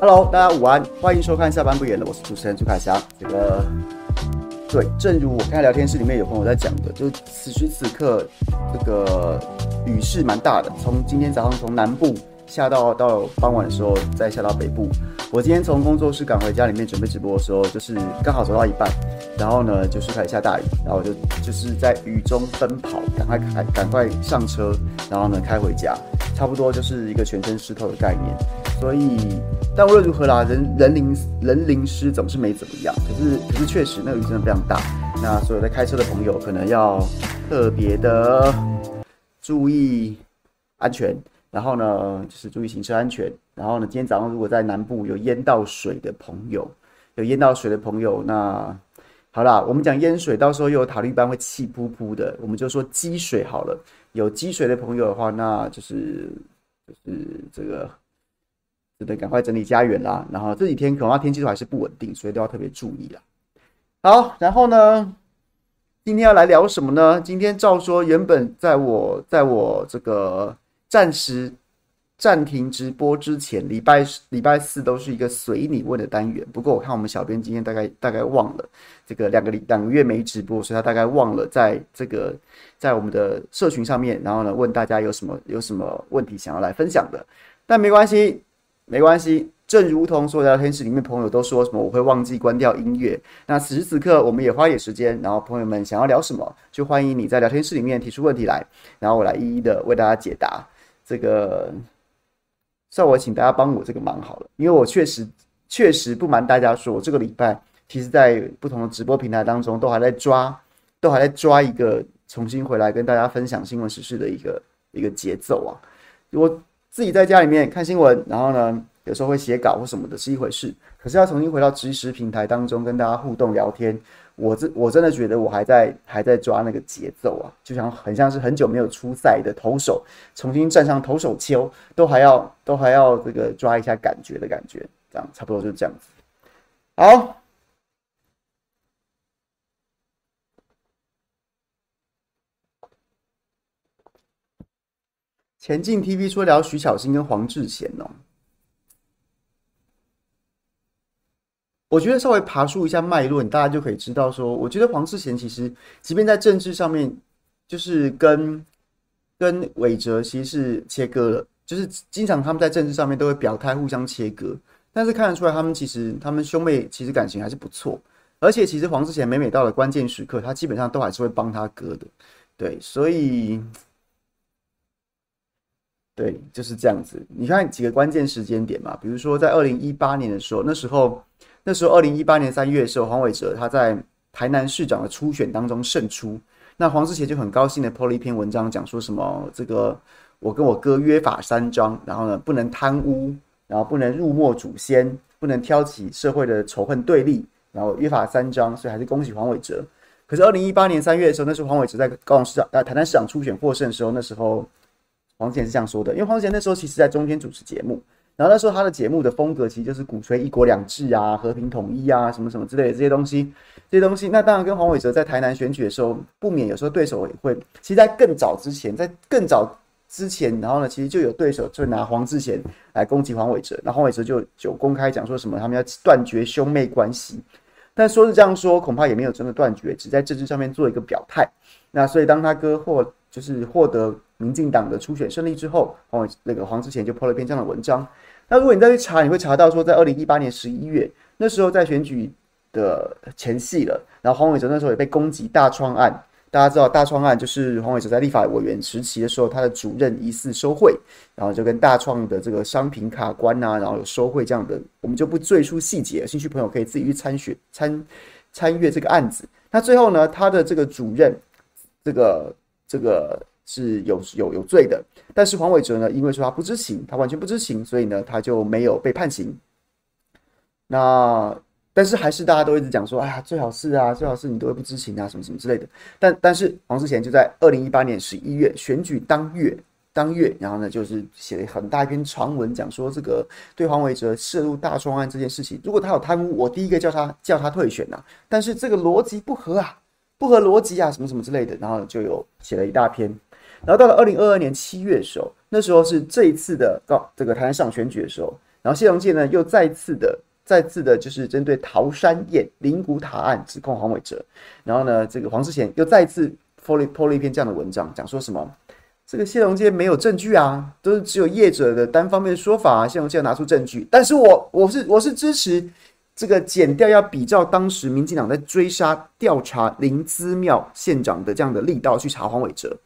Hello，大家午安，欢迎收看下班不远了，我是主持人朱凯翔。这个，对，正如我刚才聊天室里面有朋友在讲的，就此时此刻，这个雨势蛮大的，从今天早上从南部。下到到傍晚的时候，再下到北部。我今天从工作室赶回家里面准备直播的时候，就是刚好走到一半，然后呢就是开始下大雨，然后我就就是在雨中奔跑，赶快开赶快上车，然后呢开回家，差不多就是一个全身湿透的概念。所以，但无论如何啦，人人淋人淋湿总是没怎么样。可是可是确实那个雨真的非常大，那所有在开车的朋友可能要特别的注意安全。然后呢，就是注意行车安全。然后呢，今天早上如果在南部有淹到水的朋友，有淹到水的朋友，那好啦，我们讲淹水，到时候又有塔绿班会气噗噗的，我们就说积水好了。有积水的朋友的话，那就是就是这个，就得赶快整理家园啦。然后这几天恐怕天气都还是不稳定，所以都要特别注意啦。好，然后呢，今天要来聊什么呢？今天照说原本在我在我这个。暂时暂停直播之前，礼拜礼拜四都是一个随你问的单元。不过我看我们小编今天大概大概忘了这个两个两个月没直播，所以他大概忘了在这个在我们的社群上面，然后呢问大家有什么有什么问题想要来分享的。但没关系，没关系。正如同所有聊天室里面朋友都说什么我会忘记关掉音乐，那此时此刻我们也花点时间，然后朋友们想要聊什么，就欢迎你在聊天室里面提出问题来，然后我来一一的为大家解答。这个算我请大家帮我这个忙好了，因为我确实确实不瞒大家说，我这个礼拜其实在不同的直播平台当中都还在抓，都还在抓一个重新回来跟大家分享新闻时事的一个一个节奏啊。我自己在家里面看新闻，然后呢有时候会写稿或什么的是一回事，可是要重新回到即时平台当中跟大家互动聊天。我这我真的觉得我还在还在抓那个节奏啊，就像很像是很久没有出赛的投手重新站上投手丘，都还要都还要这个抓一下感觉的感觉，这样差不多就是这样子。好，前进 TV 说聊徐巧芯跟黄智贤哦。我觉得稍微爬梳一下脉络，大家就可以知道说，我觉得黄智贤其实，即便在政治上面，就是跟跟韦哲其实是切割了，就是经常他们在政治上面都会表态互相切割，但是看得出来他们其实他们兄妹其实感情还是不错，而且其实黄智贤每每到了关键时刻，他基本上都还是会帮他哥的，对，所以对就是这样子。你看几个关键时间点嘛，比如说在二零一八年的时候，那时候。那时候，二零一八年三月的时候，黄伟哲他在台南市长的初选当中胜出，那黄智贤就很高兴的 po 了一篇文章，讲说什么这个我跟我哥约法三章，然后呢不能贪污，然后不能辱没祖先，不能挑起社会的仇恨对立，然后约法三章，所以还是恭喜黄伟哲。可是二零一八年三月的时候，那时候黄伟哲在高雄市长呃台南市长初选获胜的时候，那时候黄智贤是这样说的，因为黄智贤那时候其实在中天主持节目。然后那时候他的节目的风格其实就是鼓吹一国两制啊、和平统一啊、什么什么之类的这些东西，这些东西。那当然跟黄伟哲在台南选举的时候，不免有时候对手也会。其实，在更早之前，在更早之前，然后呢，其实就有对手就拿黄智贤来攻击黄伟哲，那黄伟哲就就公开讲说什么他们要断绝兄妹关系。但说是这样说，恐怕也没有真的断绝，只在政治上面做一个表态。那所以当他哥获就是获得民进党的初选胜利之后，黄伟那个黄智贤就 po 了一篇这样的文章。那如果你再去查，你会查到说，在二零一八年十一月那时候，在选举的前夕了，然后黄伟哲那时候也被攻击大创案。大家知道大创案就是黄伟哲在立法委员时期的时候，他的主任疑似收贿，然后就跟大创的这个商品卡关啊，然后有收贿这样的，我们就不赘述细节，兴趣朋友可以自己去参选参参阅这个案子。那最后呢，他的这个主任，这个这个。是有有有罪的，但是黄伟哲呢，因为说他不知情，他完全不知情，所以呢，他就没有被判刑。那但是还是大家都一直讲说，哎呀，最好是啊，最好是你都会不知情啊，什么什么之类的。但但是黄世贤就在二零一八年十一月选举当月当月，然后呢，就是写了很大一篇长文，讲说这个对黄伟哲涉入大专案这件事情，如果他有贪污，我第一个叫他叫他退选呐、但是这个逻辑不合啊，不合逻辑啊，什么什么之类的，然后就有写了一大篇。然后到了二零二二年七月的时候，那时候是这一次的告这个台湾上选举的时候，然后谢龙介呢又再次的、再次的，就是针对桃山宴灵骨塔案指控黄伟哲。然后呢，这个黄世贤又再次 po 了 po 了一篇这样的文章，讲说什么这个谢龙介没有证据啊，都是只有业者的单方面的说法啊。谢龙介要拿出证据，但是我我是我是支持这个检调要比照当时民进党在追杀调查林姿妙县长的这样的力道去查黄伟哲。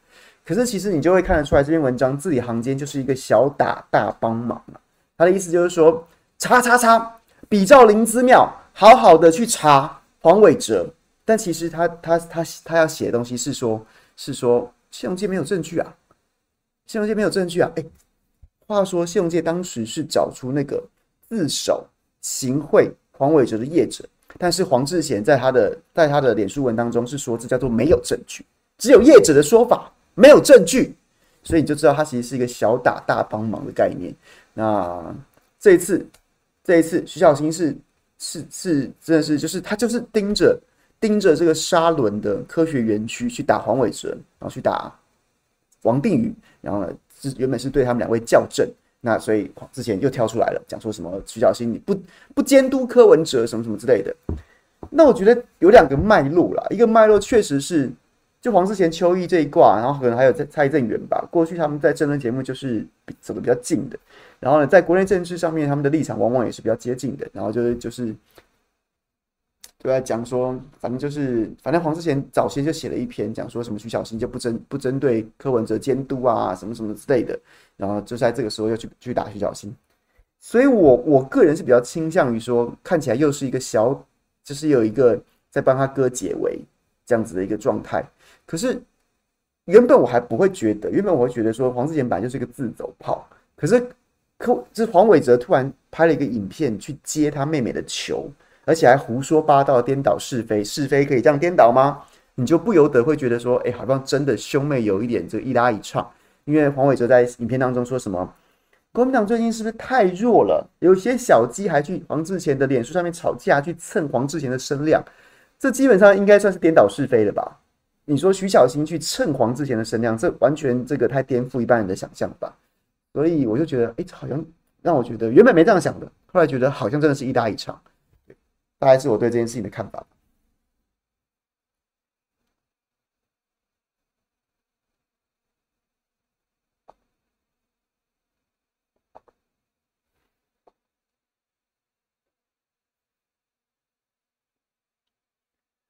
可是其实你就会看得出来，这篇文章字里行间就是一个小打大帮忙啊。他的意思就是说，查查查，比照林之妙，好好的去查黄伟哲。但其实他他他他要写的东西是说，是说谢龙介没有证据啊，谢龙介没有证据啊。哎，话说谢龙介当时是找出那个自首行贿黄伟哲的业者，但是黄智贤在他的在他的脸书文当中是说，这叫做没有证据，只有业者的说法。没有证据，所以你就知道他其实是一个小打大帮忙的概念。那这一次，这一次徐小新是是是真的是就是他就是盯着盯着这个沙伦的科学园区去打黄伟哲，然后去打王定宇，然后呢是原本是对他们两位校正，那所以之前又跳出来了，讲说什么徐小新你不不监督柯文哲什么什么之类的。那我觉得有两个脉络啦，一个脉络确实是。就黄世贤、邱毅这一挂，然后可能还有蔡蔡正元吧。过去他们在政论节目就是走得比较近的，然后呢，在国内政治上面，他们的立场往往也是比较接近的。然后就是就是，就在讲说，反正就是，反正黄世贤早先就写了一篇，讲说什么徐小新就不针不针对柯文哲监督啊，什么什么之类的。然后就在这个时候又去去打徐小新，所以我我个人是比较倾向于说，看起来又是一个小，就是有一个在帮他哥解围这样子的一个状态。可是原本我还不会觉得，原本我会觉得说黄智贤本来就是一个自走炮。可是，可是黄伟哲突然拍了一个影片去接他妹妹的球，而且还胡说八道、颠倒是非，是非可以这样颠倒吗？你就不由得会觉得说，哎、好像真的兄妹有一点这个一拉一唱。因为黄伟哲在影片当中说什么，国民党最近是不是太弱了？有些小鸡还去黄智贤的脸书上面吵架，去蹭黄智贤的声量，这基本上应该算是颠倒是非了吧？你说徐小新去蹭黄志贤的声量，这完全这个太颠覆一般人的想象吧？所以我就觉得，哎、好像让我觉得原本没这样想的，后来觉得好像真的是一搭一唱，大概是我对这件事情的看法。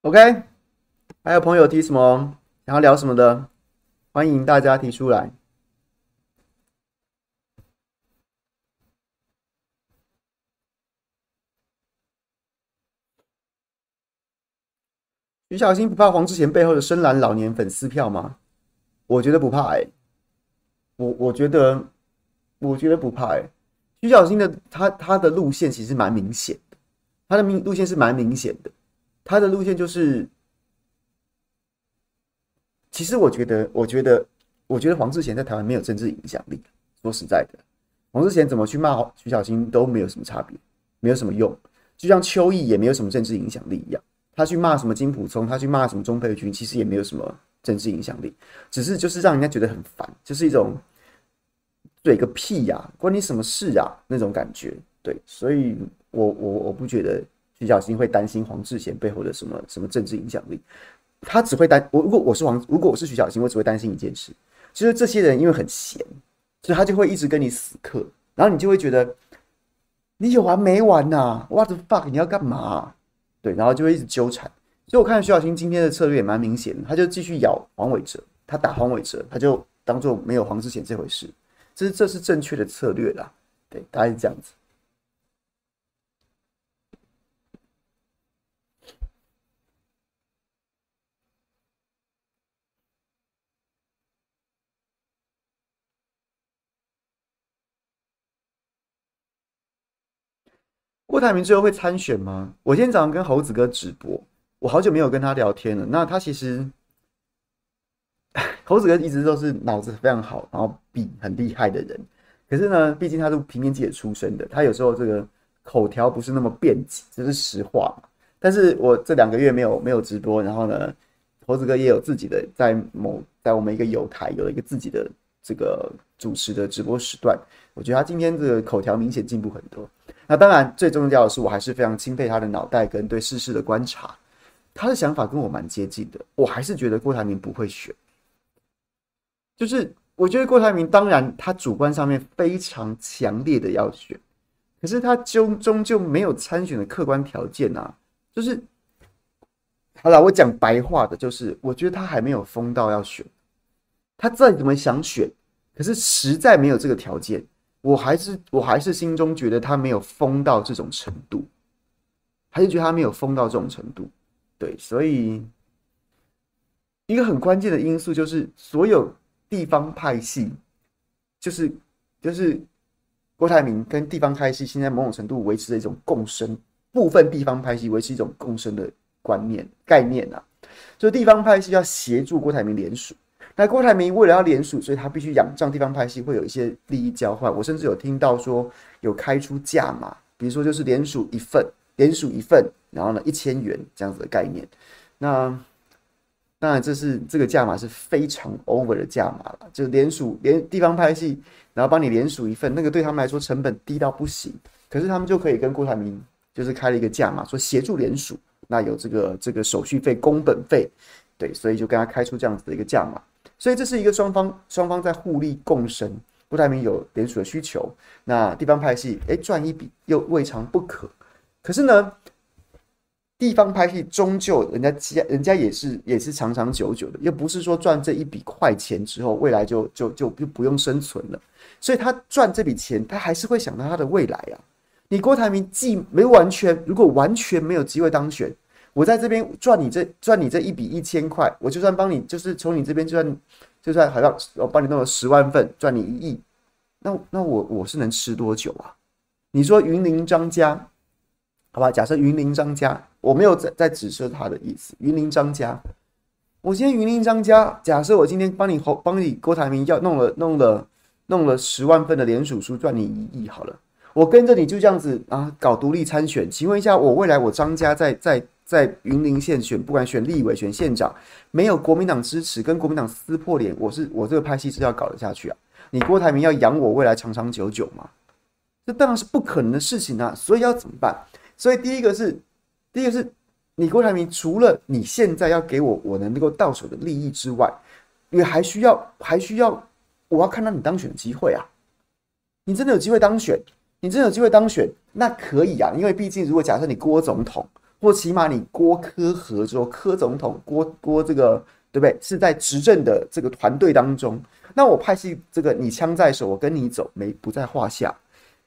OK。还有朋友提什么想要聊什么的，欢迎大家提出来。徐小新不怕黄智贤背后的深蓝老年粉丝票吗？我觉得不怕哎、我我觉得我觉得不怕哎、欸。徐小新的他他的路线其实蛮明显的，他的明路线是蛮明显的，他的路线就是。其实我觉得，我觉得，我觉得黄智贤在台湾没有政治影响力。说实在的，黄智贤怎么去骂徐小新都没有什么差别，没有什么用。就像邱毅也没有什么政治影响力一样，他去骂什么金普聪，他去骂什么钟沛君，其实也没有什么政治影响力，只是就是让人家觉得很烦，就是一种怼个屁呀、关你什么事啊那种感觉。对，所以我我我不觉得徐小新会担心黄智贤背后的什么什么政治影响力。他只会担我，如果我是王，如果我是徐小新，我只会担心一件事，就是这些人因为很闲，所以他就会一直跟你死磕，然后你就会觉得你有完没完呐、？What the fuck？你要干嘛、对，然后就会一直纠缠。所以我看徐小新今天的策略也蛮明显的，他就继续咬黄伟哲，他打黄伟哲，他就当做没有黄智贤这回事，这是这是正确的策略啦。对，大概是这样子。郭台铭最后会参选吗？我今天早上跟猴子哥直播，我好久没有跟他聊天了。那他其实，猴子哥一直都是脑子非常好，然后笔很厉害的人。可是呢，毕竟他是平面记者出身的，他有时候这个口条不是那么辩捷，这是实话。但是我这两个月没有没有直播，然后呢，猴子哥也有自己的在某在我们一个友台有一个自己的这个主持的直播时段，我觉得他今天的口条明显进步很多。那当然，最重要的是，我还是非常钦佩他的脑袋跟对世事的观察。他的想法跟我蛮接近的，我还是觉得郭台铭不会选。就是我觉得郭台铭，当然他主观上面非常强烈的要选，可是他终终究没有参选的客观条件啊。就是好了，我讲白话的，就是我觉得他还没有疯到要选。他再怎么想选，可是实在没有这个条件。我还是我还是心中觉得他没有疯到这种程度，还是觉得他没有疯到这种程度。对，所以一个很关键的因素就是所有地方派系，就是就是郭台铭跟地方派系现在某种程度维持的一种共生，部分地方派系维持一种共生的观念概念啊，就地方派系要协助郭台铭联署。那郭台铭为了要连署，所以他必须仰仗地方拍戏会有一些利益交换。我甚至有听到说有开出价码，比如说就是连署一份，连署一份，然后呢一千元这样子的概念。那当然这是这个价码是非常 over 的价码了，就连署连地方拍戏，然后帮你连署一份，那个对他们来说成本低到不行。可是他们就可以跟郭台铭就是开了一个价码，说协助连署，那有这个这个手续费、工本费，对，所以就跟他开出这样子的一个价码。所以这是一个双方双方在互利共生，郭台铭有连署的需求，那地方派系哎赚一笔又未尝不可。可是呢，地方派系终究人家家人家也是也是长长久久的，又不是说赚这一笔快钱之后未来就就就就不用生存了。所以他赚这笔钱，他还是会想到他的未来啊。你郭台铭既没完全，如果完全没有机会当选。我在这边赚你这赚你这一笔一千块，我就算帮你，就是从你这边就算就算好像我帮你弄了十万份，赚你一亿，那那我我是能吃多久啊？你说云林张家，好吧？假设云林张家，我没有在在指涉他的意思。云林张家，我今天云林张家，假设我今天帮你侯帮你郭台铭要弄了弄了弄了十万份的联署书，赚你一亿好了，我跟着你就这样子啊搞独立参选，请问一下，我未来我张家在在。在云林县选，不管选立委、选县长，没有国民党支持，跟国民党撕破脸，我是我这个拍戏是要搞得下去啊？你郭台铭要养我未来长长久久吗？这当然是不可能的事情啊！所以要怎么办？所以第一个是，第一个是你郭台铭，除了你现在要给我我能够到手的利益之外，你还需要还需要我要看到你当选的机会啊！你真的有机会当选？你真的有机会当选？那可以啊，因为毕竟如果假设你郭总统。或起码你郭柯合作，柯总统郭郭这个对不对？是在执政的这个团队当中，那我派系这个你枪在手，我跟你走没不在话下。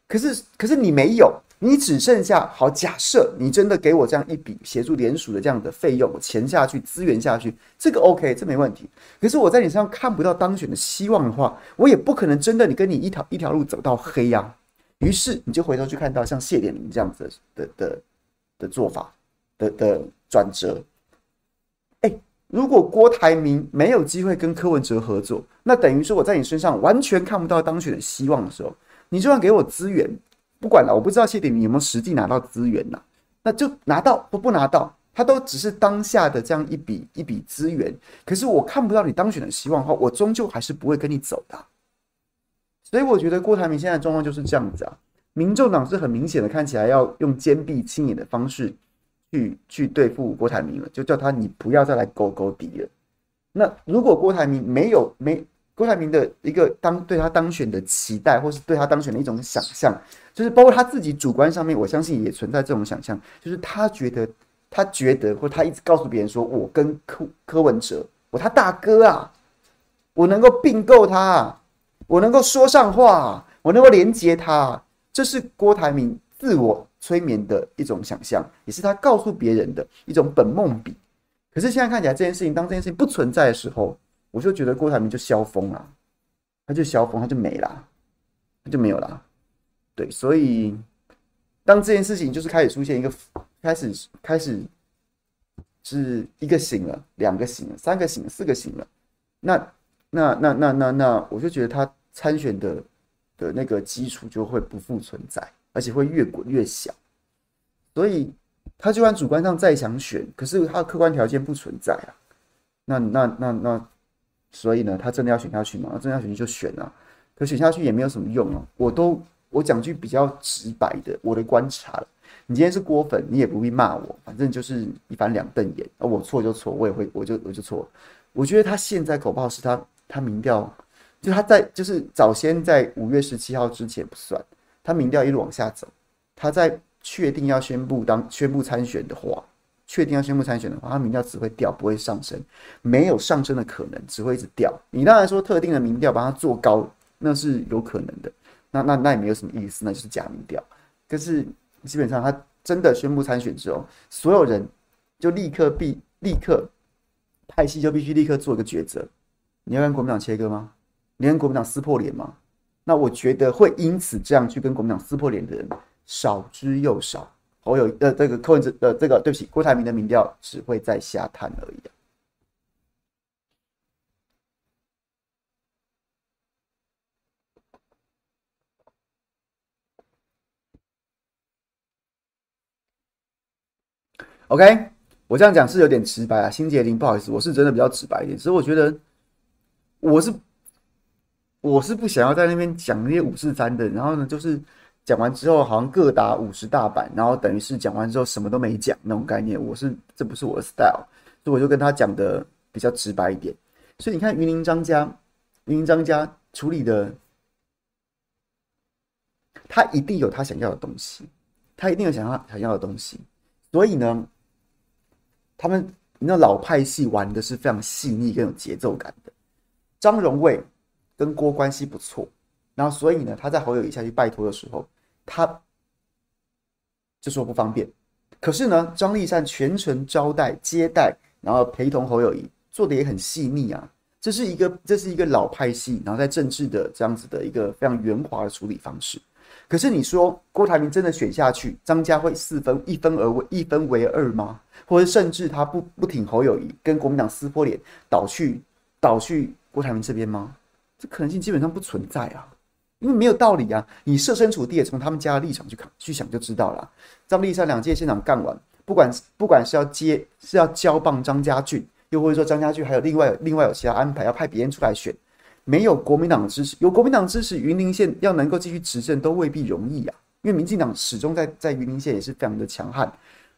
可是可是你没有，你只剩下好，假设你真的给我这样一笔协助联署的这样的费用，钱下去资源下去，这个 OK，这没问题。可是我在你身上看不到当选的希望的话，我也不可能真的你跟你一条一条路走到黑呀、啊。于是你就回头去看到像谢点林这样子的的，的做法。的的转折，哎，如果郭台铭没有机会跟柯文哲合作，那等于说我在你身上完全看不到当选的希望的时候，你就算给我资源，不管了，我不知道谢点你有没有实际拿到资源呐？那就拿到或不拿到，他都只是当下的这样一笔一笔资源。可是我看不到你当选的希望的话，我终究还是不会跟你走的。所以我觉得郭台铭现在状况就是这样子啊，民众党是很明显的看起来要用坚壁清野的方式。去去对付郭台铭了，就叫他你不要再来勾勾敌了。那如果郭台铭没有没郭台铭的一个当对他当选的期待，或是对他当选的一种想象，就是包括他自己主观上面，我相信也存在这种想象，就是他觉得他觉得，或他一直告诉别人说，我跟柯柯文哲，我他大哥啊，我能够并购他，我能够说上话，我能够连接他，这是郭台铭自我。催眠的一种想象，也是他告诉别人的一种本梦比。可是现在看起来，这件事情当这件事情不存在的时候，我就觉得郭台铭就消风了，他就消风，他就没了，他就没有了。对，所以当这件事情就是开始出现一个开始开始是一个醒了，两个醒了，三个醒了，四个醒了，那那那那那那，我就觉得他参选的的那个基础就会不复存在。而且会越滚越小，所以他就算主观上再想选，可是他的客观条件不存在啊。那那那那，所以呢，他真的要选下去吗？真的要选去就选啊，可选下去也没有什么用啊。我都我讲句比较直白的，我的观察，你今天是郭粉，你也不必骂我，反正就是一翻两瞪眼啊，我错就错，我也会，我就我就错。我觉得他现在搞不好是他他民调，就他在就是早先在五月十七号之前不算，他民调一路往下走，他在确定要宣布当宣布参选的话。确定要宣布参选的话，他民调只会掉，不会上升，没有上升的可能，只会一直掉。你当然说特定的民调把它做高，那是有可能的，那那那也没有什么意思，那就是假民调。可是基本上他真的宣布参选之后，所有人就立刻必立刻派系就必须立刻做一个抉择：你要跟国民党切割吗？你要跟国民党撕破脸吗？那我觉得会因此这样去跟国民党撕破脸的人少之又少。侯友呃，这个柯文哲的这个，对不起，郭台铭的民调只会在下探而已。OK，我这样讲是有点直白啊，新杰林，不好意思，我是真的比较直白一点。所以我觉得我是我是不想要在那边讲那些五四三的，然后呢，就是。讲完之后好像各打五十大板，然后等于是讲完之后什么都没讲那种概念。我是这不是我的 style，所以我就跟他讲的比较直白一点。所以你看云林张家，云林张家处理的，他一定有他想要的东西，他一定有想要想要的东西。所以呢，他们那老派系玩的是非常细腻跟有节奏感的。张荣卫跟郭关系不错，然后所以呢，他在侯友谊下去拜托的时候。他就说不方便，可是呢，张立善全程招待接待，然后陪同侯友谊，做的也很细腻啊。这是一个这是一个老派系，然后在政治的这样子的一个非常圆滑的处理方式。可是你说郭台铭真的选下去，张家会四分一分而为一分为二吗？或者甚至他不不挺侯友谊，跟国民党撕破脸，倒去倒去郭台铭这边吗？这可能性基本上不存在啊。因为没有道理啊！你设身处地也从他们家的立场去看、去想就知道了。张丽善两届县长干完，不管不管是要接是要交棒张家俊，又或者说张家俊还有另外另外有其他安排，要派别人出来选，没有国民党的支持，有国民党支持，云林县要能够继续执政都未必容易啊！因为民进党始终在在云林县也是非常的强悍。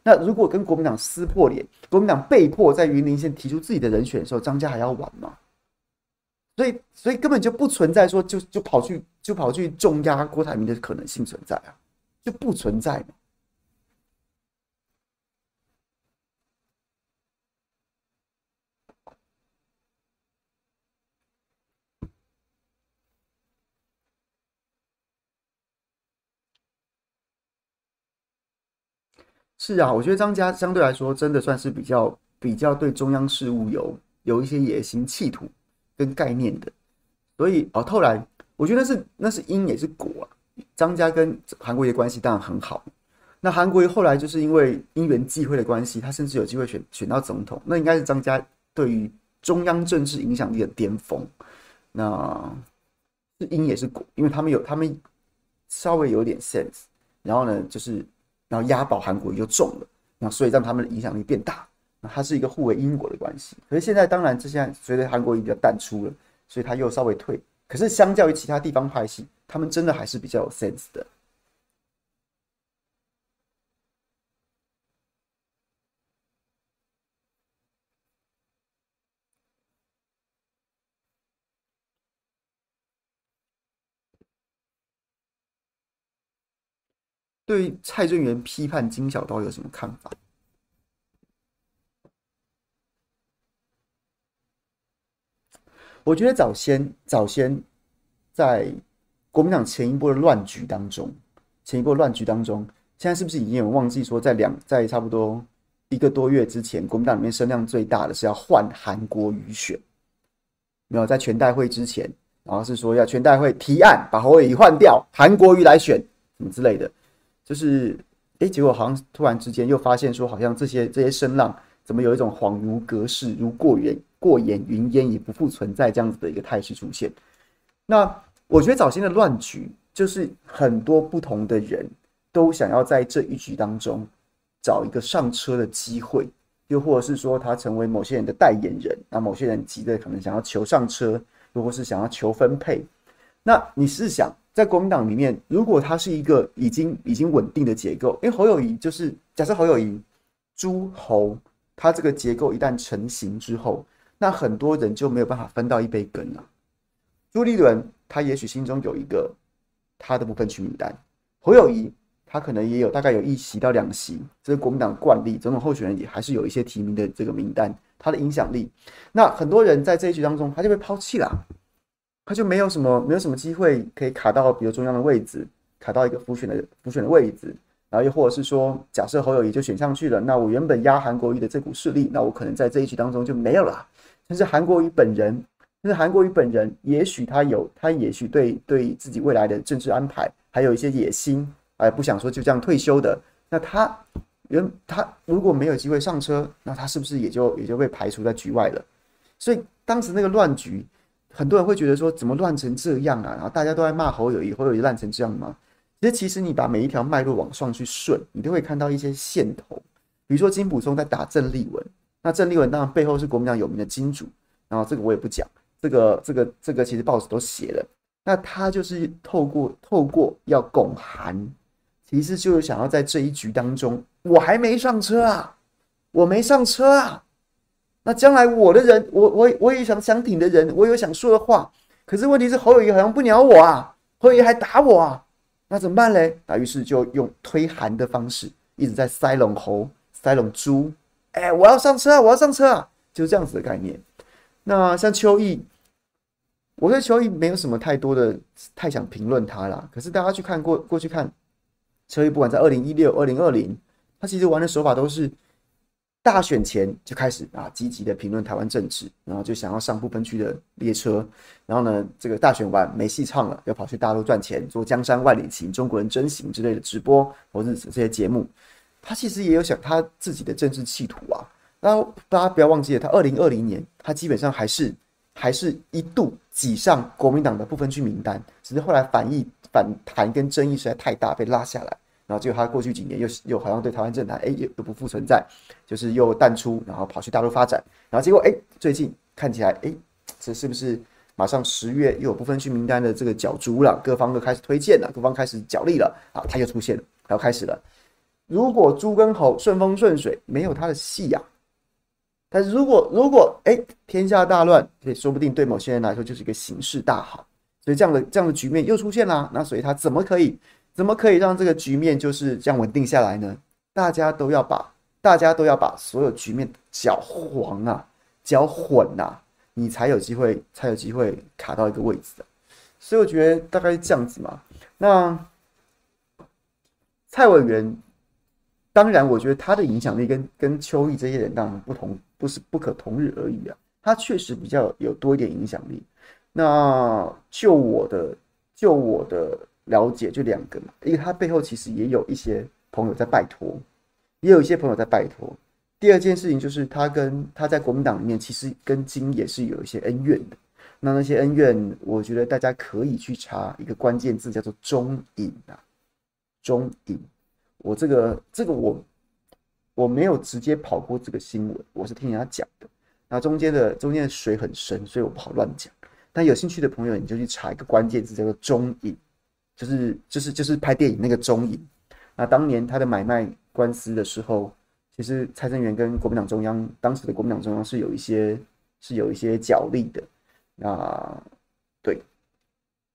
那如果跟国民党撕破脸，国民党被迫在云林县提出自己的人选的时候，张家还要玩吗？所以，所以根本就不存在说就就跑去就跑去重压郭台铭的可能性存在啊，就不存在嘛。是啊，我觉得张家相对来说真的算是比较比较对中央事务有有一些野心企图。跟概念的，所以哦，后来我觉得那是那是因也是果啊。张家跟韩国瑜关系当然很好，那韩国瑜后来就是因为因缘际会的关系，他甚至有机会选选到总统，那应该是张家对于中央政治影响力的巅峰。那是因也是果，因为他们有他们稍微有点 sense，然后呢，就是然后押宝韩国瑜就中了，那所以让他们的影响力变大。它是一个互为因果的关系，可是现在当然，这现在随着韩国瑜比较淡出了，所以他又稍微退。可是相较于其他地方派系，他们真的还是比较有 sense 的。对于蔡正元批判金小刀有什么看法？我觉得早先早先在国民党前一波的乱局当中，前一波乱局当中，现在是不是已经有忘记说，在两在差不多一个多月之前，国民党里面声量最大的是要换韩国瑜选，没有在全代会之前，然后是说要全代会提案把侯友宜换掉，韩国瑜来选什么之类的，就是哎，结果好像突然之间又发现说，好像这些这些声浪怎么有一种恍如隔世，如过眼。过眼云烟，已不复存在这样子的一个态势出现。那我觉得早先的乱局，就是很多不同的人都想要在这一局当中找一个上车的机会，又或者是说他成为某些人的代言人，那某些人急的可能想要求上车，又或是想要求分配。那你试想，在国民党里面，如果他是一个已经已经稳定的结构，因为侯友宜就是假设侯友宜诸侯，他这个结构一旦成型之后，那很多人就没有办法分到一杯羹了。朱立伦他也许心中有一个他的不分区名单，侯友谊他可能也有大概有一席到两席，这是国民党惯例，总统候选人也还是有一些提名的这个名单，他的影响力，那很多人在这一局当中他就被抛弃了，他就没有什么没有什么机会可以卡到比如中央的位置，卡到一个辅选的辅选的位置，然后又或者是说，假设侯友谊就选上去了，那我原本压韩国瑜的这股势力，那我可能在这一局当中就没有了，但是韩国瑜本人。但是韩国瑜本人，也许他有，他也许对对自己未来的政治安排还有一些野心，哎，不想说就这样退休的。那他原他如果没有机会上车，那他是不是也就也就被排除在局外了？所以当时那个乱局，很多人会觉得说，怎么乱成这样啊？然后大家都在骂侯友谊，侯友谊烂成这样吗？其实其实你把每一条脉络往上去顺，你都会看到一些线头。比如说金溥聪在打郑丽文，那郑丽文当然背后是国民党有名的金主，然后这个我也不讲。这个这个这个其实报纸都写了，那他就是透过透过要拱韩，其实就是想要在这一局当中，我还没上车啊，我没上车啊，那将来我的人，我我我也想想挺的人，我有想说的话，可是问题是侯友谊好像不鸟我啊，侯友谊还打我啊，那怎么办嘞？那于是就用推寒的方式，一直在塞拢猴，塞拢猪，哎，我要上车啊，我要上车啊，就这样子的概念。那像秋意，我对秋意没有什么太多的太想评论他啦。可是大家去看过过去看秋意，不管在二零一六、二零二零，他其实玩的手法都是大选前就开始啊积极的评论台湾政治，然后就想要上不分区的列车，然后呢，这个大选完没戏唱了，要跑去大陆赚钱，做江山万里情、中国人真行之类的直播或者这些节目。他其实也有想他自己的政治企图啊。那大家不要忘记了，他二零二零年，他基本上还是还是一度挤上国民党的不分区名单，只是后来反应反弹跟争议实在太大，被拉下来。然后结果他过去几年又又好像对台湾政坛哎又又不复存在，就是又淡出，然后跑去大陆发展。然后结果哎最近看起来哎这是不是马上十月又有不分区名单的这个角逐了？各方都开始推荐了，各方开始角力了啊，他又出现了，然后开始了。如果猪跟猴顺风顺水，没有他的戏呀。但是如果如果哎天下大乱，对，说不定对某些人来说就是一个形势大好，所以这样的这样的局面又出现了。那所以他怎么可以怎么可以让这个局面就是这样稳定下来呢？大家都要把大家都要把所有局面搅黄啊，搅混啊，你才有机会才有机会卡到一个位置的。所以我觉得大概是这样子嘛。那蔡委员。当然，我觉得他的影响力跟跟邱毅这些人当然不同，不是不可同日而语啊。他确实比较有多一点影响力。那就我的就我的了解，就两个嘛。一个他背后其实也有一些朋友在拜托，也有一些朋友在拜托。第二件事情就是他跟他在国民党里面其实跟金也是有一些恩怨的。那那些恩怨，我觉得大家可以去查一个关键字，叫做中隐啊，中隐。我这个这个我我没有直接跑过这个新闻，我是听人家讲的。那中间的中间的水很深，所以我不好乱讲。但有兴趣的朋友，你就去查一个关键字，叫做“中影”，就是就是就是拍电影那个中影。那当年他的买卖官司的时候，其实蔡正元跟国民党中央当时的国民党中央是有一些是有一些角力的。那对，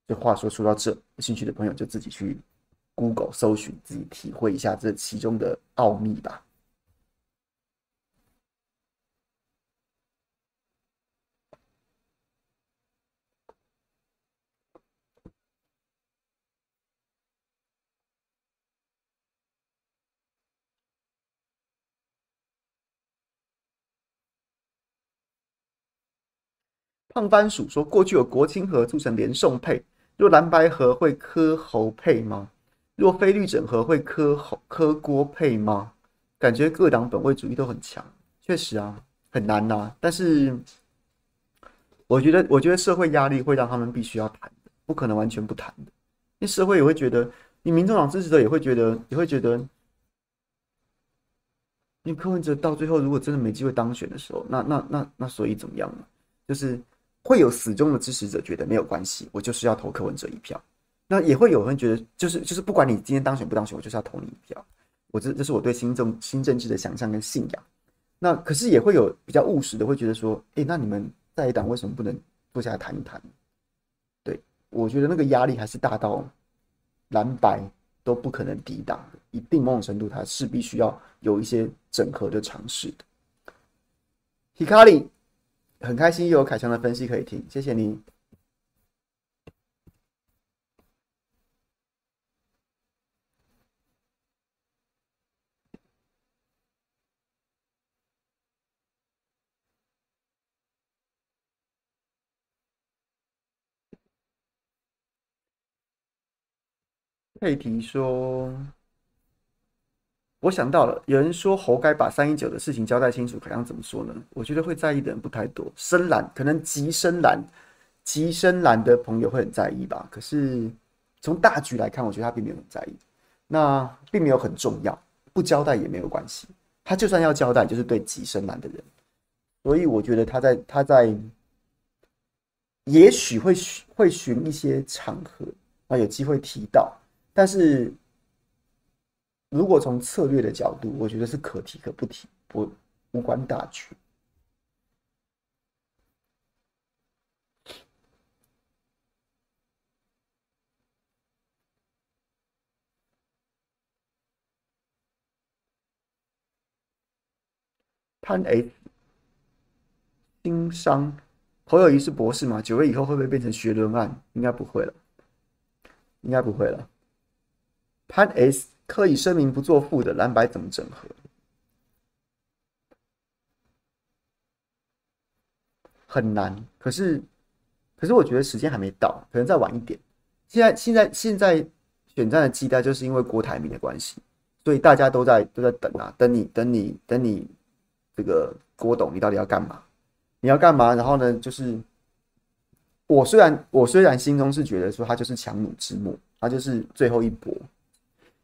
这话说说到这，有兴趣的朋友就自己去。Google 搜寻，自己体会一下这其中的奥秘吧。胖番薯说：“过去有国青和促成连宋配，若蓝白合会柯侯配吗？”若非绿整合会柯侯柯郭配吗？感觉各党本位主义都很强，确实啊，很难呐、但是我觉得，我觉得社会压力会让他们必须要谈的，不可能完全不谈的。因为社会也会觉得，你民众党支持者也会觉得，也会觉得，因为柯文哲到最后如果真的没机会当选的时候，那那那那所以怎么样呢？就是会有死忠的支持者觉得没有关系，我就是要投柯文哲一票。那也会有人觉得，就是就是不管你今天当选不当选，我就是要投你一票。我这这是我对新政新政治的想象跟信仰。那可是也会有比较务实的会觉得说，诶、那你们在野党为什么不能坐下来谈一谈？对，我觉得那个压力还是大到蓝白都不可能抵挡的，一定某种程度它是必须要有一些整合的尝试的。Hikari 很开心又有凯强的分析可以听，谢谢你。佩提说：“我想到了，有人说侯该把三一九的事情交代清楚，可能怎么说呢？我觉得会在意的人不太多。深蓝可能极深蓝、极深蓝的朋友会很在意吧。可是从大局来看，我觉得他并没有很在意。那并没有很重要，不交代也没有关系。他就算要交代，就是对极深蓝的人。所以我觉得他在他在，也许会会寻一些场合啊，有机会提到。”但是，如果从策略的角度，我觉得是可提可不提，不无关大局。潘 A，经商侯友谊是博士吗？九月以后会不会变成学伦案？应该不会了，应该不会了。潘 S 可以声明不做负的蓝白怎么整合？很难。可是，可是我觉得时间还没到，可能再晚一点。现在，现在，现在选战的期待就是因为郭台铭的关系，所以大家都在都在等啊，等你，等你，等你，这个郭董，你到底要干嘛？你要干嘛？然后呢，就是我虽然我虽然心中是觉得说他就是强弩之末，他就是最后一搏。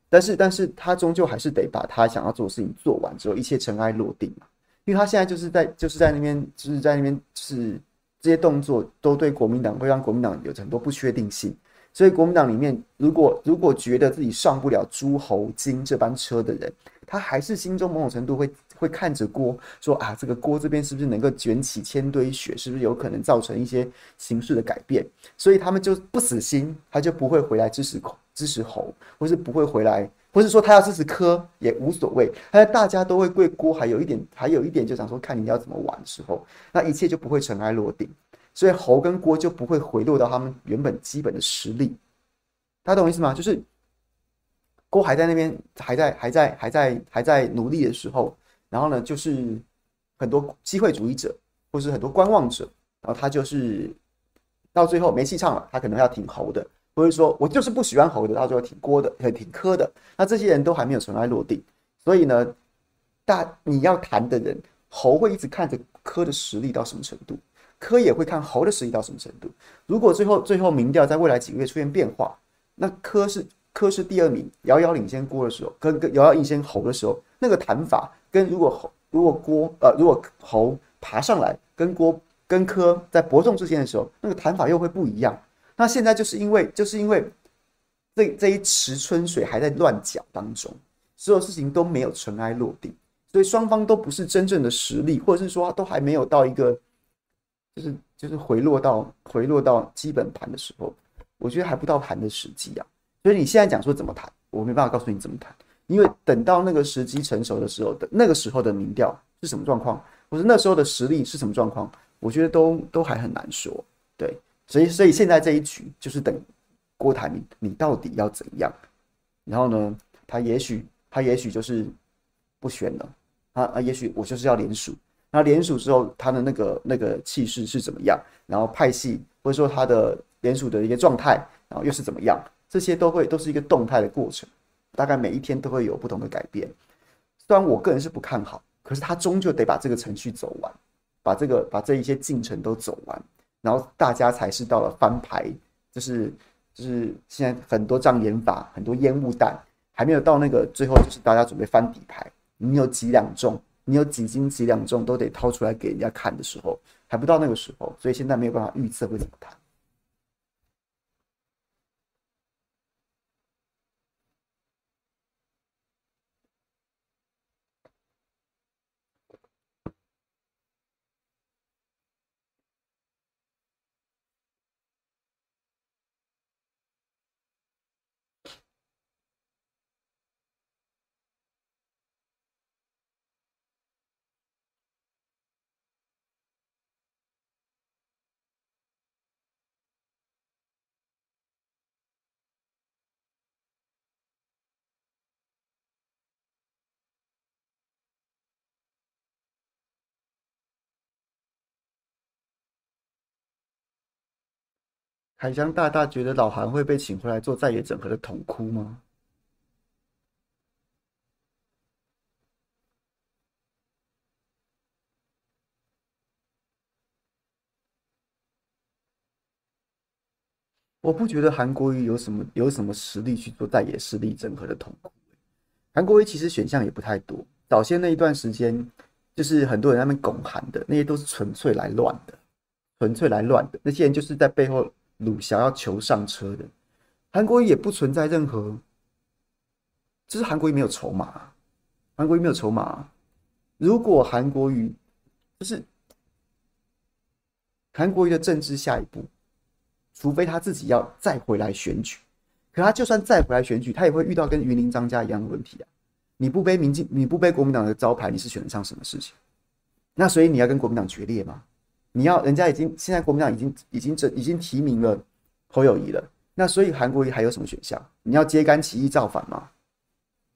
但是，但是他终究还是得把他想要做的事情做完之后，一切尘埃落定嘛。因为他现在就是在，就是在那边，就是在那边，就是这些动作都对国民党会让国民党有很多不确定性。所以，国民党里面，如果如果觉得自己上不了诸侯金这班车的人，他还是心中某种程度会会看着锅说啊，这个锅这边是不是能够卷起千堆雪，是不是有可能造成一些形势的改变？所以他们就不死心，他就不会回来支持孔。支持侯，或是不会回来，或是说他要支持柯也无所谓。但是大家都会对郭还有一点，还有一点就想说，看你要怎么玩的时候，那一切就不会尘埃落定。所以侯跟郭就不会回落到他们原本基本的实力。大家懂我意思吗？就是郭还在那边，还在还在还在还在努力的时候，然后呢，就是很多机会主义者，或是很多观望者，然后他就是到最后没戏唱了，他可能要挺侯的。所以说，我就是不喜欢侯的，到最后挺郭的，很挺柯的。那这些人都还没有尘埃落定，所以呢，大你要谈的人，侯会一直看着柯的实力到什么程度，柯也会看侯的实力到什么程度。如果最后最后民调在未来几个月出现变化，那柯是柯是第二名，遥遥领先郭的时候，跟跟遥遥领先侯的时候，那个谈法跟如果侯如果郭呃如果侯爬上来跟郭跟柯在伯仲之间的时候，那个谈法又会不一样。那现在就是因为，就是因为这这一池春水还在乱搅当中，所有事情都没有尘埃落定，所以双方都不是真正的实力，或者是说都还没有到一个，就是就是回落到回落到基本盘的时候，我觉得还不到谈的时机啊。所以你现在讲说怎么谈，我没办法告诉你怎么谈，因为等到那个时机成熟的时候的那个时候的民调是什么状况，或者那时候的实力是什么状况，我觉得都都还很难说，对。所以，所以现在这一局就是等郭台铭，你到底要怎样？然后呢，他也许他也许就是不选了，啊啊，也许我就是要连署。那连署之后，他的那个那个气势是怎么样？然后派系或者说他的连署的一个状态，然后又是怎么样？这些都会都是一个动态的过程，大概每一天都会有不同的改变。虽然我个人是不看好，可是他终究得把这个程序走完，把这个把这一些进程都走完。然后大家才是到了翻牌，就是就是现在很多障眼法，很多烟雾弹，还没有到那个最后，就是大家准备翻底牌，你有几两重，你有几斤几两重，都得掏出来给人家看的时候，还不到那个时候，所以现在没有办法预测会怎么谈。海江大大觉得老韩会被请回来做在野整合的统哭吗？我不觉得韩国瑜有什么有什么实力去做在野势力整合的统哭。韩国瑜其实选项也不太多，早先那一段时间就是很多人在那边拱韩的那些都是纯粹来乱的，纯粹来乱的那些人就是在背后。鲁霞要求上车的，韩国瑜也不存在任何，就是韩国瑜没有筹码，韩国瑜没有筹码。如果韩国瑜就是韩国瑜的政治下一步，除非他自己要再回来选举，可他就算再回来选举，他也会遇到跟云林张家一样的问题啊！你不背民进，你不背国民党的招牌，你是选得上什么事情？那所以你要跟国民党决裂吗？你要人家已经现在国民党已经已经这已经提名了侯友宜了，那所以韩国瑜还有什么选项？你要揭竿起义造反吗？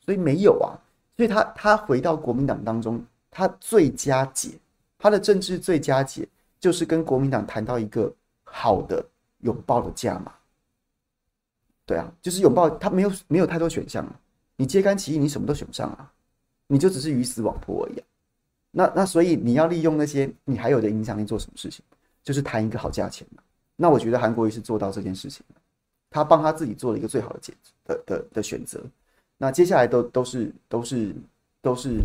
所以没有啊，所以他他回到国民党当中，他最佳解，他的政治最佳解就是跟国民党谈到一个好的拥抱的价码。对啊，就是拥抱，他没有没有太多选项啊，你揭竿起义，你什么都选不上啊，你就只是鱼死网破而已啊。那那所以你要利用那些你还有的影响力做什么事情？就是谈一个好价钱嘛。那我觉得韩国瑜是做到这件事情的，他帮他自己做了一个最好的解的的的选择。那接下来都都是都是都是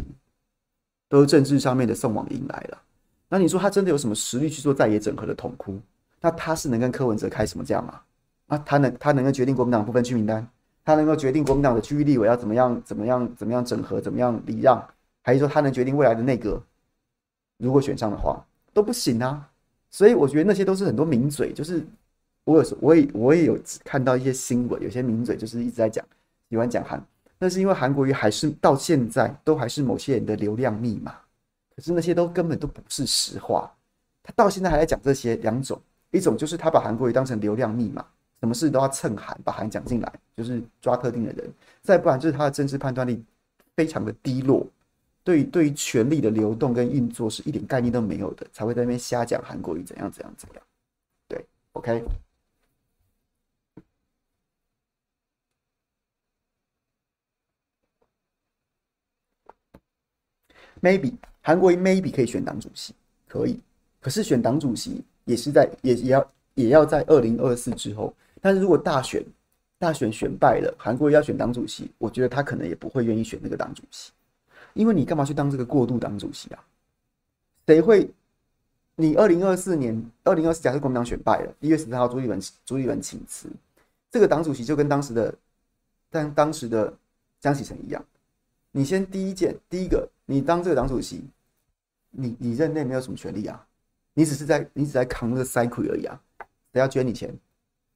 都是政治上面的送往迎来了。那你说他真的有什么实力去做在野整合的统哭？那他是能跟柯文哲开什么价吗？啊，他能他能够决定国民党不分区名单？他能够决定国民党的区域立委要怎么样怎么样怎么样整合怎么样礼让？还是说他能决定未来的内阁？如果选上的话都不行啊。所以我觉得那些都是很多名嘴，就是我有时我也我也有看到一些新闻，有些名嘴就是一直在讲喜欢讲韩，那是因为韩国瑜还是到现在都还是某些人的流量密码。可是那些都根本都不是实话。他到现在还在讲这些两种，一种就是他把韩国瑜当成流量密码，什么事都要蹭韩，把韩讲进来，就是抓特定的人；再不然就是他的政治判断力非常的低落。对对于权力的流动跟运作是一点概念都没有的，才会在那边瞎讲韩国瑜怎样怎样怎样。对，OK。Maybe 韩国瑜 Maybe 可以选党主席，可以。可是选党主席也是在也也要也要在二零二四之后。但是如果大选大选选败了，韩国瑜要选党主席，我觉得他可能也不会愿意选那个党主席。因为你干嘛去当这个过渡党主席啊？谁会？你二零二四年二零二四，假设国民党选败了，一月十三号朱立伦朱立伦请辞，这个党主席就跟当时的当当时的江启臣一样，你先第一件第一个，你当这个党主席，你你任内没有什么权利啊，你只是在你只在扛着塞库而已啊，谁要捐你钱？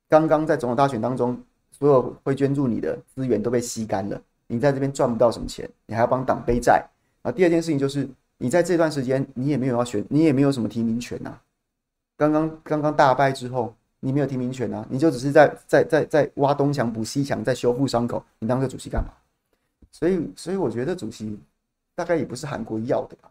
刚刚在总统大选当中，所有会捐助你的资源都被吸干了。你在这边赚不到什么钱，你还要帮党背债啊！第二件事情就是，你在这段时间你也没有要选，你也没有什么提名权呐。刚刚刚刚大败之后，你没有提名权呐，你就只是在在在在挖东墙补西墙，在修复伤口。你当个主席干嘛？所以所以我觉得主席大概也不是韩国要的吧。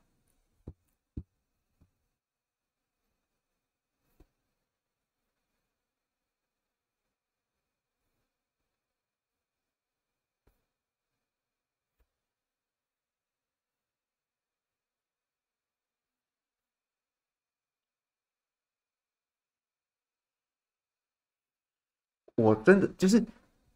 我真的就是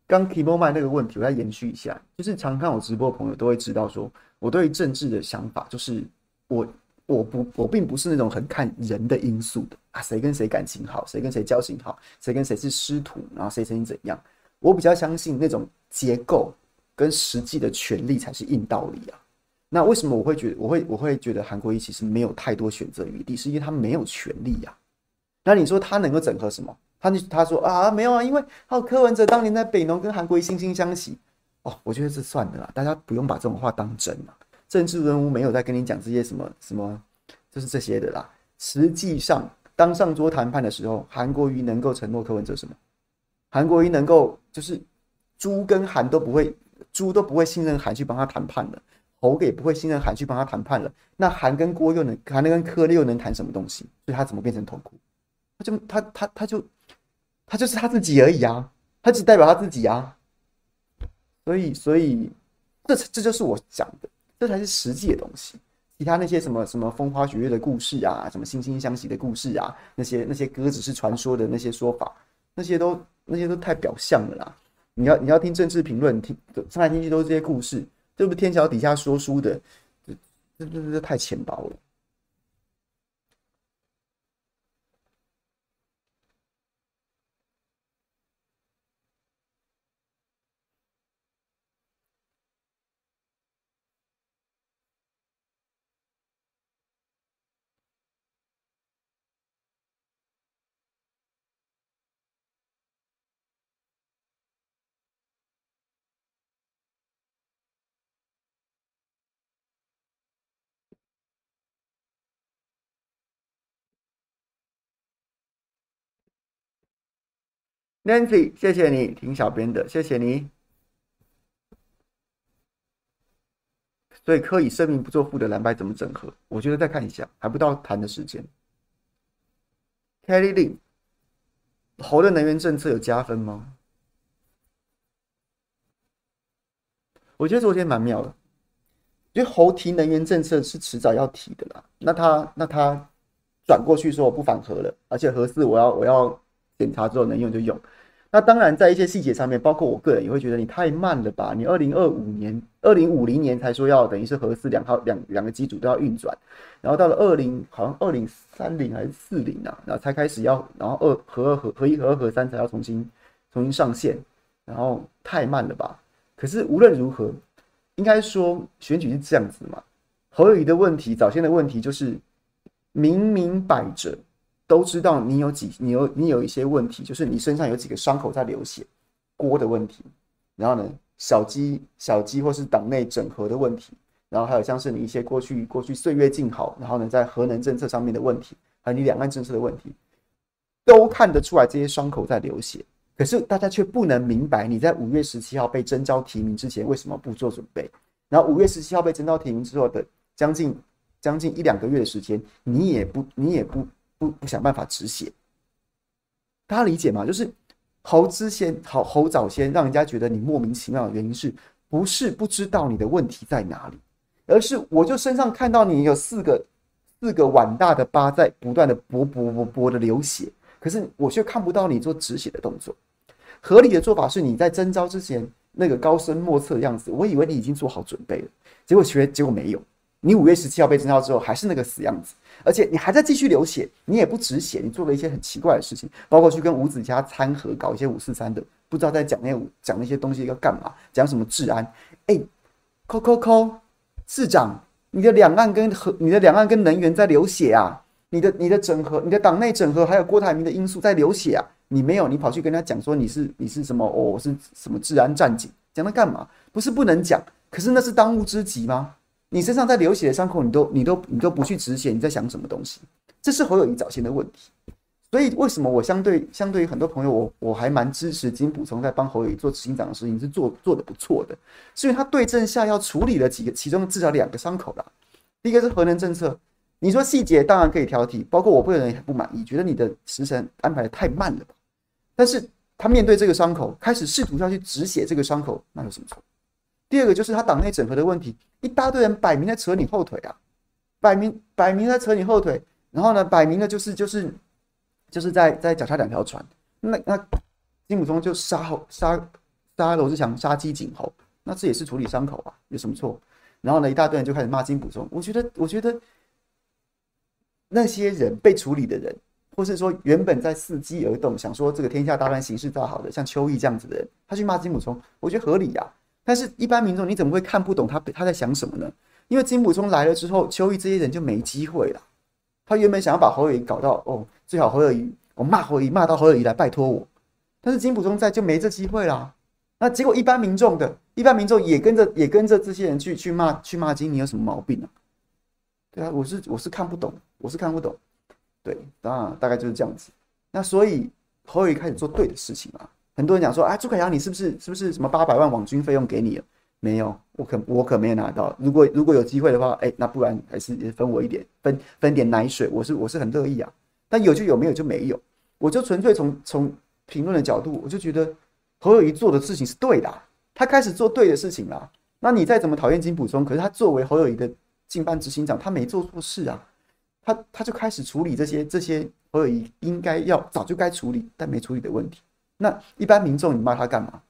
刚 Kimoman 那个问题，我再延续一下，就是常看我直播的朋友都会知道说，我对于政治的想法就是我。我不，我并不是那种很看人的因素的啊，谁跟谁感情好，谁跟谁交情好，谁跟谁是师徒，然后谁曾经怎样。我比较相信那种结构跟实际的权力才是硬道理啊。那为什么我会觉得，我会我会觉得韩国瑜其实没有太多选择余地，是因为他没有权力呀、啊。那你说他能够整合什么？他就他说啊，没有啊，因为还有柯文哲当年在北农跟韩国瑜惺惺相惜。哦，我觉得这算了啦，大家不用把这种话当真了。政治人物没有在跟你讲这些什么什么，就是这些的啦。实际上，当上桌谈判的时候，韩国瑜能够承诺柯文哲什么？韩国瑜能够就是猪跟韩都不会，猪都不会信任韩去帮他谈判了，猴也不会信任韩去帮他谈判了。那韩跟郭又能，韩跟柯又能谈什么东西？所以他怎么变成痛苦？他就他他他就他就是他自己而已啊，他只代表他自己啊。所以所以这这就是我讲的。这才是实际的东西，其他那些什么什么风花雪月的故事啊，什么惺惺相惜的故事啊，那些那些歌只是传说的那些说法，那些都那些都太表象了啦。你要你要听政治评论，听上来听去都是这些故事，这不是天桥底下说书的，这这这这太浅薄了。Nancy，谢谢你听小编的，谢谢你。所以可以声明不做负的蓝白怎么整合？我觉得再看一下，还不到谈的时间。Kelly Lin，侯的能源政策有加分吗？我觉得昨天蛮妙的，因为侯提能源政策是迟早要提的啦。那他那他转过去说我不反核了，而且核四我要我要检查之后能用就用。那当然，在一些细节上面，包括我个人也会觉得你太慢了吧？你二零二五年、二零五零年才说要等于是核四两号两两个机组都要运转，然后到了二零好像二零三零还是四零啊，然后才开始要，然后二核二核核一核二核三才要重新重新上线，然后太慢了吧？可是无论如何，应该说选举是这样子嘛。侯友宜的问题，早先的问题就是明明摆着。都知道你有几，你有你有一些问题，就是你身上有几个伤口在流血，锅的问题，然后呢，小鸡小鸡或是党内整合的问题，然后还有像是你一些过去过去岁月静好，然后呢，在核能政策上面的问题，还有你两岸政策的问题，都看得出来这些伤口在流血，可是大家却不能明白你在五月十七号被征召提名之前为什么不做准备，然后五月十七号被征召提名之后的将近将近一两个月的时间，你也不你也不。不不想办法止血，大家理解吗？就是侯之先好侯早先让人家觉得你莫名其妙的原因是不是不知道你的问题在哪里，而是我就身上看到你有四个四个碗大的疤在不断的啵啵啵啵的流血，可是我却看不到你做止血的动作。合理的做法是你在征召之前那个高深莫测的样子，我以为你已经做好准备了，结果学结果没有。你五月十七号被征召之后还是那个死样子，而且你还在继续流血，你也不止血，你做了一些很奇怪的事情，包括去跟吴子嘉参合，搞一些五四三的，不知道在讲那讲那些东西要干嘛，讲什么治安？哎，扣扣扣，市长，你的两岸跟和你的两岸跟能源在流血啊，你的你的整合，你的党内整合还有郭台铭的因素在流血啊，你没有，你跑去跟他讲说你是你是什么哦，我是什么治安战警，讲他干嘛？不是不能讲，可是那是当务之急吗？你身上在流血的伤口，你都你都你都不去止血，你在想什么东西？这是侯友谊早先的问题。所以为什么我相对相对于很多朋友，我我还蛮支持金溥聪在帮侯友宜做执行长的事情是做做的不错的，是因为他对症下药处理了几个，其中至少两个伤口了。第一个是核能政策，你说细节当然可以挑剔，包括我个人也很不满意，觉得你的时程安排的太慢了吧。但是他面对这个伤口，开始试图要去止血这个伤口，那有什么错？第二个就是他党内整合的问题，一大堆人摆明在扯你后腿啊，摆明摆明在扯你后腿，然后呢，摆明了就是就是就是在在脚踏两条船。那那金溥聪就杀后杀杀罗志祥杀鸡儆猴，那这也是处理伤口啊，有什么错？然后呢，一大堆人就开始骂金溥聪。我觉得，我觉得那些人被处理的人，或是说原本在伺机而动，想说这个天下大乱，形势大好的，像邱毅这样子的人，他去骂金溥聪，我觉得合理呀、啊。但是，一般民众你怎么会看不懂他他在想什么呢？因为金溥聪来了之后，邱毅这些人就没机会了。他原本想要把侯友谊搞到哦，最好侯友谊我骂侯友谊骂到侯友谊来拜托我，但是金溥聪在就没这机会啦。那结果一般民众的一般民众也跟着也跟着这些人去去骂去骂金，你有什么毛病啊？对啊，我是我是看不懂，我是看不懂。对，当然大概就是这样子。那所以侯友谊开始做对的事情啊。很多人讲说，哎，朱凯阳你是不是是不是什么八百万网军费用给你了？没有，我可我可没有拿到。如果如果有机会的话，哎，那不然还是分我一点，分分点奶水，我是我是很乐意啊。但有就有，没有就没有。我就纯粹从从评论的角度，我就觉得侯友谊做的事情是对的，他开始做对的事情了。那你再怎么讨厌金溥聪，可是他作为侯友谊的竞办执行长，他没做错事啊。他他就开始处理这些这些侯友谊应该要早就该处理但没处理的问题。那一般民众你骂他干嘛？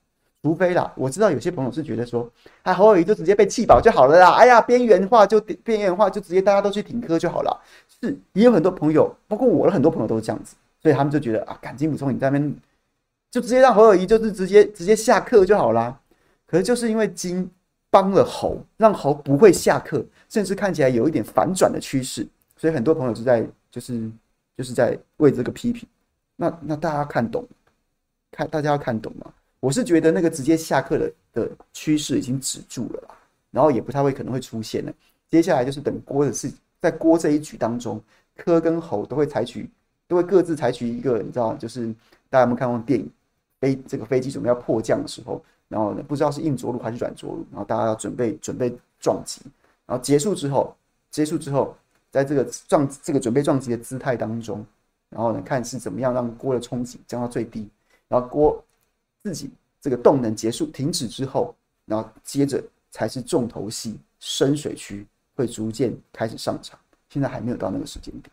除非啦，我知道有些朋友是觉得说，哎，侯友宜就直接被气饱就好了啦。哎呀，边缘化就边缘化，就直接大家都去挺柯就好了。是，也有很多朋友，包括我的很多朋友都是这样子，所以他们就觉得啊，赶紧补充你在那边，就直接让侯友宜就是直接直接下课就好啦。可是就是因为金帮了侯，让侯不会下课，甚至看起来有一点反转的趋势，所以很多朋友就在就是就是在为这个批评。那那大家看懂，看大家要看懂吗？我是觉得那个直接下课的的趋势已经止住了啦，然后也不太会可能会出现了。接下来就是等郭的事，在郭这一局当中，柯跟侯都会采取，都会各自采取一个，你知道，就是大家有没有看过电影？飞这个飞机准备要迫降的时候，然后呢，不知道是硬着陆还是软着陆，然后大家要准备准备撞击，然后结束之后，结束之后，在这个撞这个准备撞击的姿态当中，然后呢，看是怎么样让锅的冲击降到最低，然后锅。自己这个动能结束停止之后，然后接着才是重头戏，深水区会逐渐开始上场。现在还没有到那个时间点。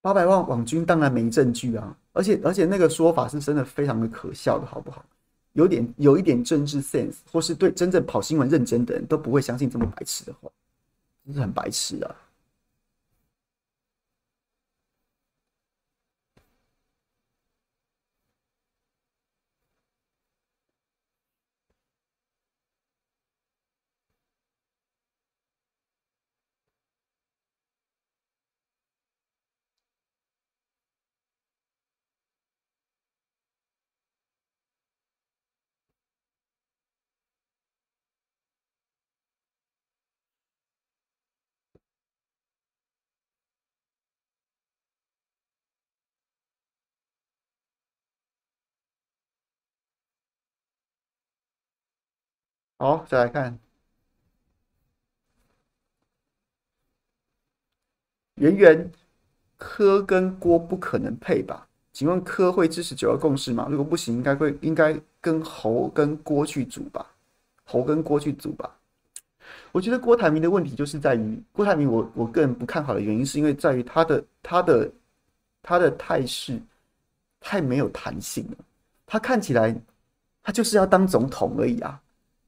八百万网军当然没证据啊，而且而且那个说法是真的非常的可笑的，好不好？有点有一点政治 sense，或是对真正跑新闻认真的人都不会相信这么白痴的话，真是很白痴啊！好，再来看，圆圆，柯跟郭不可能配吧？请问柯会支持九二共识吗？如果不行，应该会应该跟侯跟郭去组吧？侯跟郭去组吧？我觉得郭台铭的问题就是在于郭台铭，我我个人不看好的原因是因为在于他的他的他的态势太没有弹性了，他看起来他就是要当总统而已啊。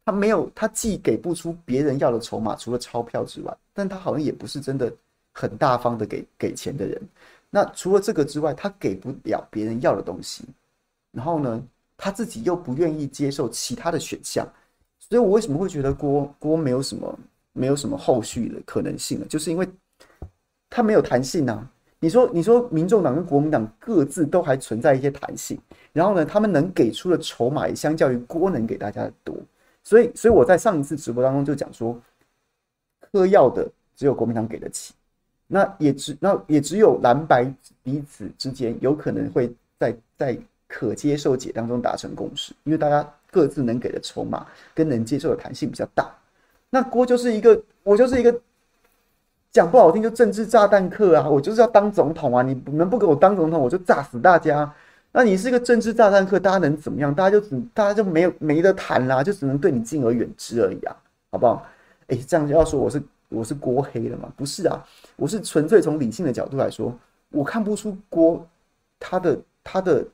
他没有，他既给不出别人要的筹码，除了钞票之外，但他好像也不是真的很大方的给给钱的人。那除了这个之外，他给不了别人要的东西，然后呢，他自己又不愿意接受其他的选项，所以我为什么会觉得郭郭没有什么没有什么后续的可能性呢？就是因为他没有弹性啊。你说你说，民众党跟国民党各自都还存在一些弹性，然后呢，他们能给出的筹码也相较于郭能给大家的多。所以，所以我在上一次直播当中就讲说，嗑药的只有国民党给得起，那也只那也只有蓝白彼此之间有可能会在在可接受解当中达成共识，因为大家各自能给的筹码跟能接受的弹性比较大。那郭就是一个，我就是一个讲不好听就政治炸弹客啊，我就是要当总统啊，你们不给我当总统，我就炸死大家。那你是一个政治炸弹客，大家能怎么样？大家就只大家就没有没得谈啦，就只能对你敬而远之而已啊，好不好？哎，这样要说我是我是郭黑了吗？不是啊，我是纯粹从理性的角度来说，我看不出郭他的他的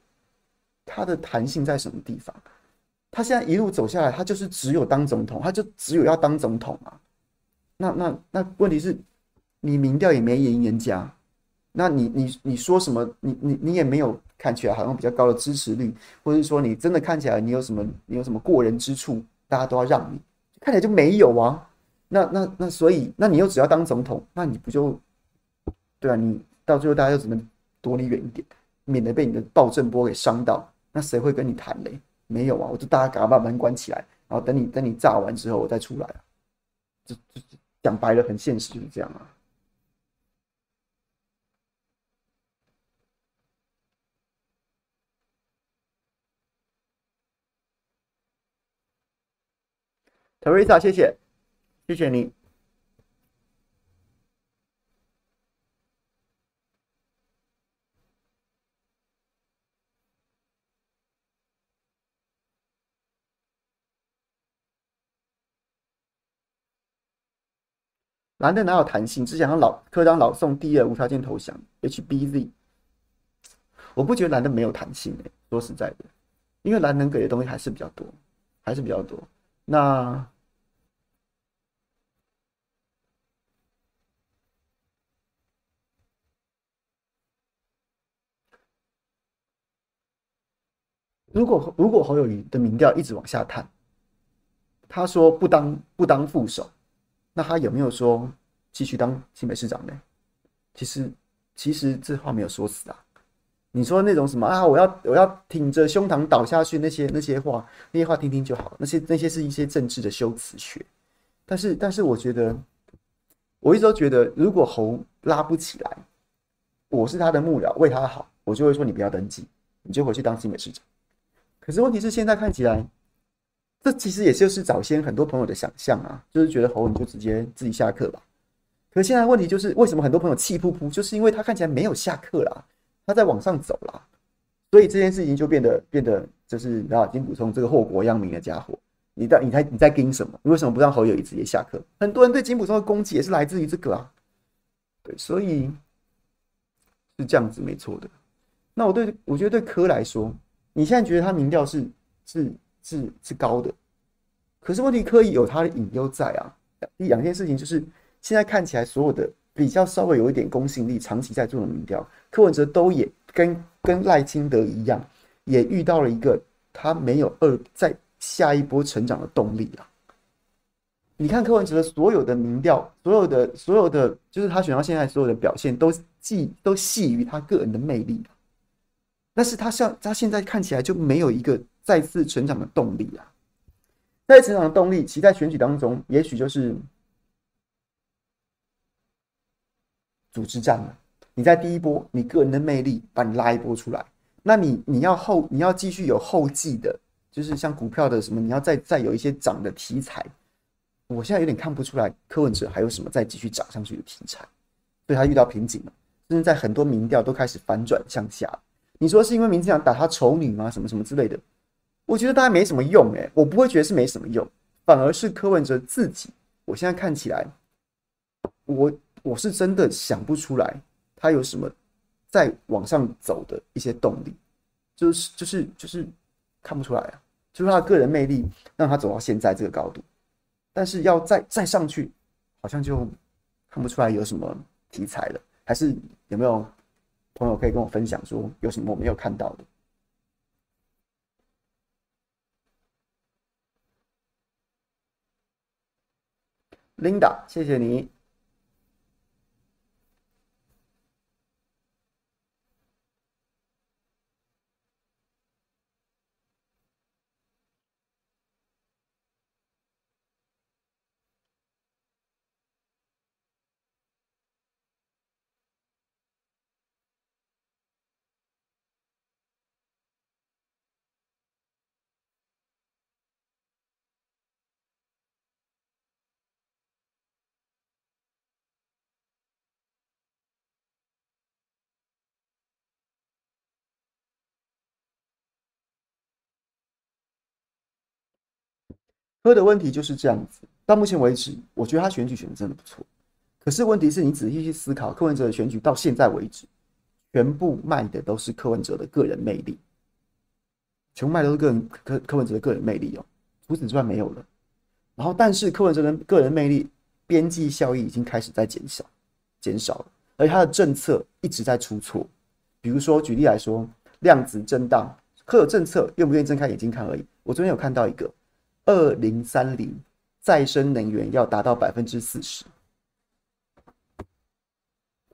他的弹性在什么地方。他现在一路走下来，他就是只有当总统，他就只有要当总统啊。那那那问题是，你民调也没赢人家。那你你你说什么？你你你也没有看起来好像比较高的支持率，或者是说你真的看起来你有什么你有什么过人之处，大家都要让你，看起来就没有啊。那那那所以，那你又只要当总统，那你不就对啊？你到最后大家就只能躲你远一点，免得被你的暴政波给伤到。那谁会跟你谈嘞？没有啊，我就大家赶快把门关起来，然后等你等你炸完之后我再出来啊。就就讲白了，很现实就是这样啊。Teresa，谢谢，谢谢你。蓝的哪有弹性？只想让老科长老宋第二无条件投降。HBZ，我不觉得蓝的没有弹性诶、欸，说实在的，因为蓝能给的东西还是比较多，还是比较多。那如果如果侯友谊的民调一直往下探，他说不当不当副手，那他有没有说继续当新北市长呢？其实其实这话没有说死啊。你说那种什么啊？我要我要挺着胸膛倒下去那些那些话，那些话听听就好。那些那些是一些政治的修辞学。但是但是，我觉得我一直都觉得，如果侯拉不起来，我是他的幕僚，为他好，我就会说你不要登记，你就回去当新北市长。可是问题是，现在看起来，这其实也就是早先很多朋友的想象啊，就是觉得侯你就直接自己下课吧。可现在问题就是，为什么很多朋友气噗噗？就是因为他看起来没有下课啦。他在往上走了，所以这件事情就变得变得就是你知道金溥聪这个祸国殃民的家伙，你在你在你在盯什么？你为什么不让侯友宜直接下课？很多人对金普松的攻击也是来自于这个啊，对，所以是这样子没错的。那我对我觉得对柯来说，你现在觉得他民调是是是是高的，可是问题柯有他的隐忧在啊。两件事情就是现在看起来所有的。比较稍微有一点公信力，长期在做的民调，柯文哲都也跟跟赖清德一样，也遇到了一个他没有二在下一波成长的动力啊。你看柯文哲所有的民调，所有的所有的，就是他选到现在所有的表现，都既都系于他个人的魅力，但是他像他现在看起来就没有一个再次成长的动力啊。再次成长的动力，其在选举当中，也许就是。组织战了，你在第一波，你个人的魅力把你拉一波出来，那你你要后你要继续有后继的，就是像股票的什么，你要再再有一些涨的题材。我现在有点看不出来柯文哲还有什么再继续涨上去的题材，所以他遇到瓶颈了。甚至在很多民调都开始反转向下。你说是因为民进党打他丑女吗？什么什么之类的？我觉得大家没什么用诶，我不会觉得是没什么用，反而是柯文哲自己，我现在看起来，我。我是真的想不出来，他有什么再往上走的一些动力，就是就是就是看不出来啊，就是他的个人魅力让他走到现在这个高度，但是要再再上去，好像就看不出来有什么题材了。还是有没有朋友可以跟我分享说有什么我没有看到的？Linda，谢谢你。柯的问题就是这样子。到目前为止，我觉得他选举选的真的不错。可是问题是你仔细去思考，柯文哲的选举到现在为止，全部卖的都是柯文哲的个人魅力，全部卖的都是个人柯柯文哲的个人魅力哦，除此之外没有了。然后，但是柯文哲的个人魅力边际效益已经开始在减少，减少了，而他的政策一直在出错。比如说，举例来说，量子震荡，柯有政策，愿不愿意睁开眼睛看而已。我昨天有看到一个，二零三零再生能源要达到百分之四十。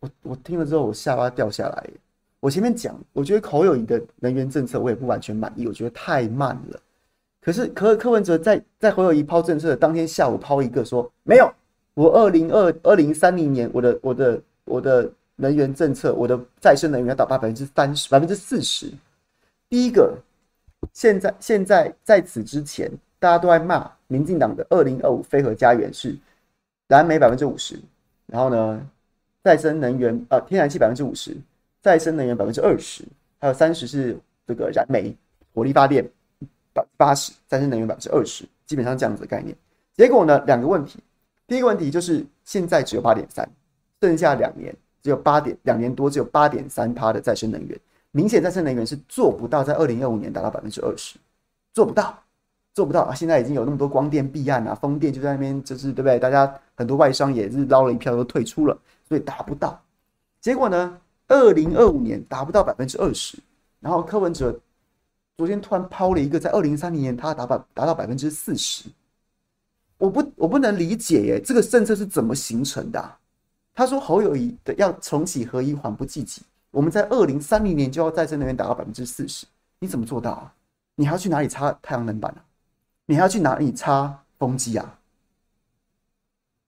我我听了之后，我下巴掉下来。我前面讲，我觉得侯友谊的能源政策我也不完全满意，我觉得太慢了。可是柯柯文哲在在侯友谊抛政策的当天下午抛一个说没有，我二零二二零三零年我的我的我的能源政策，我的再生能源要达到百分之三十百分之四十。第一个，现在现在在此之前，大家都在骂民进党的二零二五非核家园是燃煤百分之五十，然后呢？再生能源、呃，天然气百分之五十，再生能源百分之二十，还有三十是这个燃煤火力发电百分之八十，再生能源百分之二十，基本上这样子的概念。结果呢，两个问题，第一个问题就是现在只有八点三，剩下两年只有八点两年多只有八点三趴的再生能源，明显再生能源是做不到在二零二五年达到百分之二十，做不到，做不到啊！现在已经有那么多光电弊案啊，风电就在那边，就是对不对？大家很多外商也是捞了一票都退出了。所以达不到，结果呢？二零二五年达不到百分之二十，然后柯文哲昨天突然抛了一个，在二零三零年他达到达到百分之四十，我不我不能理解耶，这个政策是怎么形成的？他说侯友宜的要重启合一缓不济急，我们在二零三零年就要再生能源达到百分之四十，你怎么做到啊？你还要去哪里插太阳能板啊？你还要去哪里插风机啊？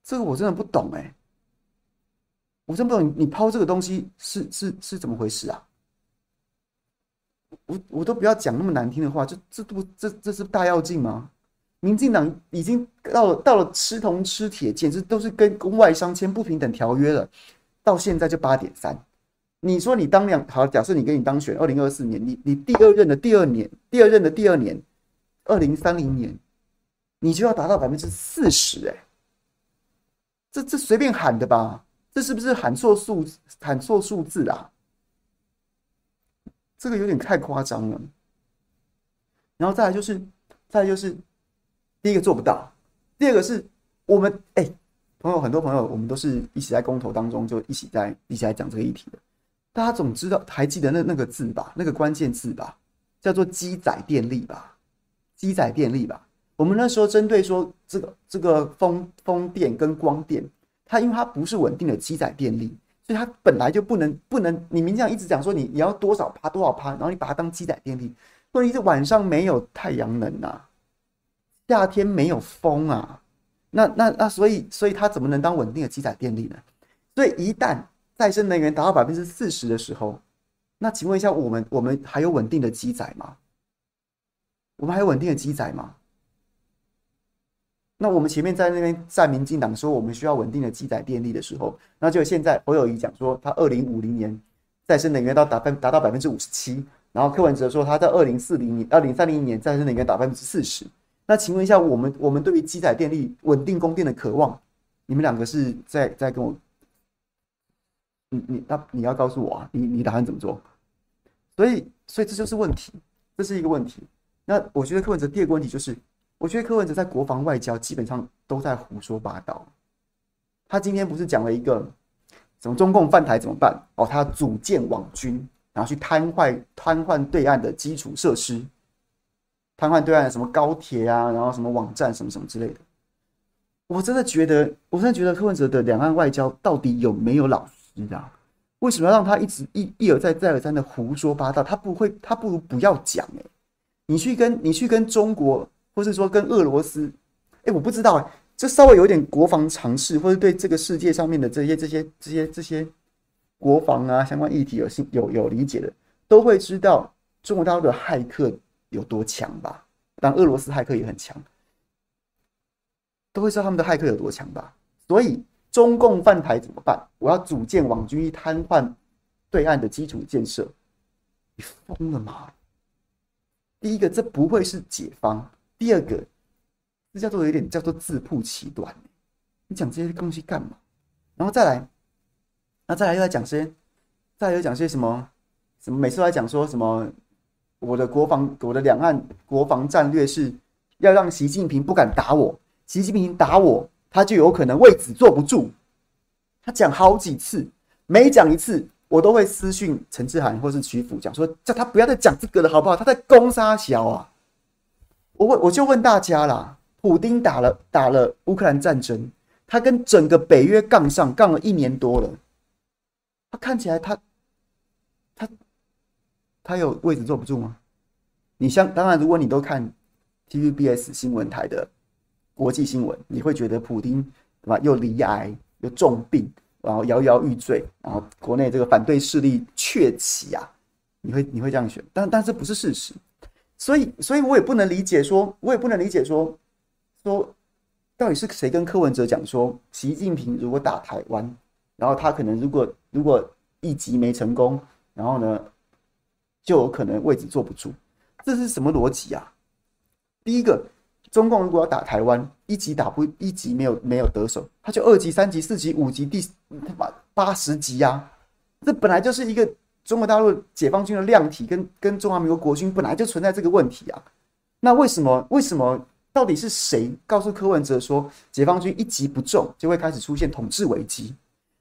这个我真的不懂哎。我真不懂你，抛这个东西是是是怎么回事啊？我我都不要讲那么难听的话，这这不这这是大跃进吗？民进党已经到了到了吃铜吃铁，简直都是跟跟外商签不平等条约了。到现在就八点三，你说你当两好，假设你跟你当选，二零二四年，你你第二任的第二年，第二任的第二年，二零三零年，你就要达到百分之四十，哎，这这随便喊的吧？这是不是喊错数喊错数字啊？这个有点太夸张了。然后再来就是，再就是，第一个做不到，第二个是我们哎、朋友很多朋友，我们都是一起在公投当中就一起在一起来讲这个议题的。大家总知道还记得那那个字吧？那个关键字吧，叫做机载电力吧？机载电力吧？我们那时候针对说这个这个风风电跟光电。它因为它不是稳定的机载电力，所以它本来就不能不能。你明这样一直讲说你你要多少趴多少趴，然后你把它当机载电力，问题是晚上没有太阳能啊，夏天没有风啊，那那那所以所以它怎么能当稳定的机载电力呢？所以一旦再生能源达到百分之四十的时候，那请问一下，我们我们还有稳定的机载吗？我们还有稳定的机载吗？那我们前面在那边站民进党说我们需要稳定的机载电力的时候，那就现在侯友谊讲说他二零五零年再生能源到达分达到百分之五十七，然后柯文哲说他在二零四零年二零三零年再生能源达百分之四十。那请问一下，我们我们对于机载电力稳定供电的渴望，你们两个是在在跟我，你你那你要告诉我啊，你你打算怎么做？所以所以这就是问题，这是一个问题。那我觉得柯文哲第二个问题就是。我觉得柯文哲在国防外交基本上都在胡说八道。他今天不是讲了一个什么中共犯台怎么办？哦，他组建网军，然后去瘫痪瘫痪对岸的基础设施，瘫痪对岸的什么高铁啊，然后什么网站什么什么之类的。我真的觉得，我真的觉得柯文哲的两岸外交到底有没有老师啊？为什么要让他一直一一而再再而三的胡说八道？他不会，他不如不要讲哎。你去跟你去跟中国。或是说跟俄罗斯，哎、我不知道、欸，这稍微有点国防常识，或者对这个世界上面的这些、这些、这些、这些国防啊相关议题有心有有理解的，都会知道中国大陆的骇客有多强吧？当，俄罗斯骇客也很强，都会知道他们的骇客有多强吧？所以中共犯台怎么办？我要组建网军，瘫痪对岸的基础建设，你疯了吗？第一个，这不会是解方。第二个，这叫做有点叫做自曝其短。你讲这些东西干嘛？然后再来，那再来又来讲些，再来又讲些什么？什么每次来讲说什么？我的国防，我的两岸国防战略是要让习近平不敢打我，习近平打我，他就有可能位置坐不住。他讲好几次，每讲一次，我都会私讯陈志涵或是曲阜讲说，叫他不要再讲这个了，好不好？他在攻杀小啊！我问，我就问大家啦，普丁打了打了乌克兰战争，他跟整个北约杠上杠了一年多了，他看起来他。他他有位置坐不住吗？你像当然，如果你都看 TVBS 新闻台的国际新闻，你会觉得普丁对吧？又罹癌又重病，然后摇摇欲坠，然后国内这个反对势力鹊起啊！你会你会这样选，但但这不是事实，所以所以我也不能理解说，我也不能理解说说到底是谁跟柯文哲讲说，习近平如果打台湾，然后他可能如果如果一击没成功，然后呢？就有可能位置坐不住，这是什么逻辑啊？第一个，中共如果要打台湾，一级打不一级没有没有得手，他就二级、三级、四级、五级、第他妈八十级呀。这本来就是一个中国大陆解放军的量体跟跟中华民国国军本来就存在这个问题啊。那为什么为什么到底是谁告诉柯文哲说解放军一击不中就会开始出现统治危机？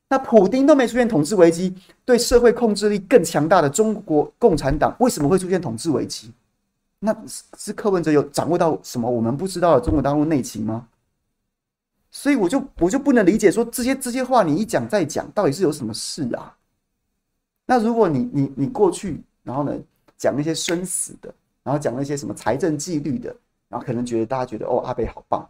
那普丁都没出现统治危机，对社会控制力更强大的中国共产党为什么会出现统治危机？那是柯文哲有掌握到什么我们不知道的中国大陆内情吗？所以我就我就不能理解说这些这些话你一讲再讲，到底是有什么事啊？那如果你你你过去然后呢讲那些生死的，然后讲那些什么财政纪律的，然后可能觉得大家觉得哦阿北好棒，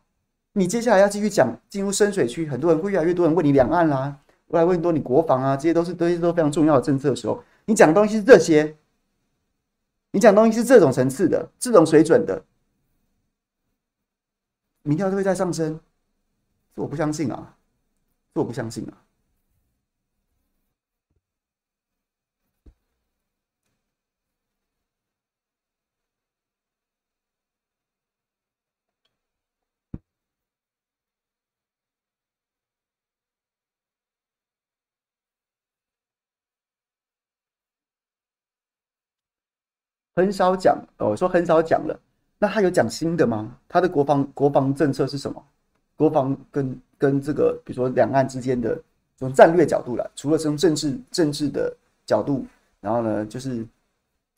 你接下来要继续讲进入深水区，很多人会越来越多人问你两岸啦。我来问多你国防啊，这些都是这些都非常重要的政策的时候，你讲的东西是这些，你讲东西是这种层次的、这种水准的，民调都会再上升，这我不相信啊，这我不相信啊。很少讲哦，说很少讲了。那他有讲新的吗？他的国防国防政策是什么？国防跟跟这个，比如说两岸之间的从战略角度来，除了从政治政治的角度，然后呢，就是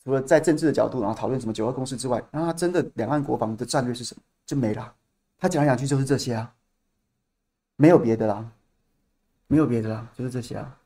除了在政治的角度，然后讨论什么九二共识之外，那他真的两岸国防的战略是什么？就没了。他讲来讲去就是这些啊，没有别的啦，没有别的啦，就是这些啊。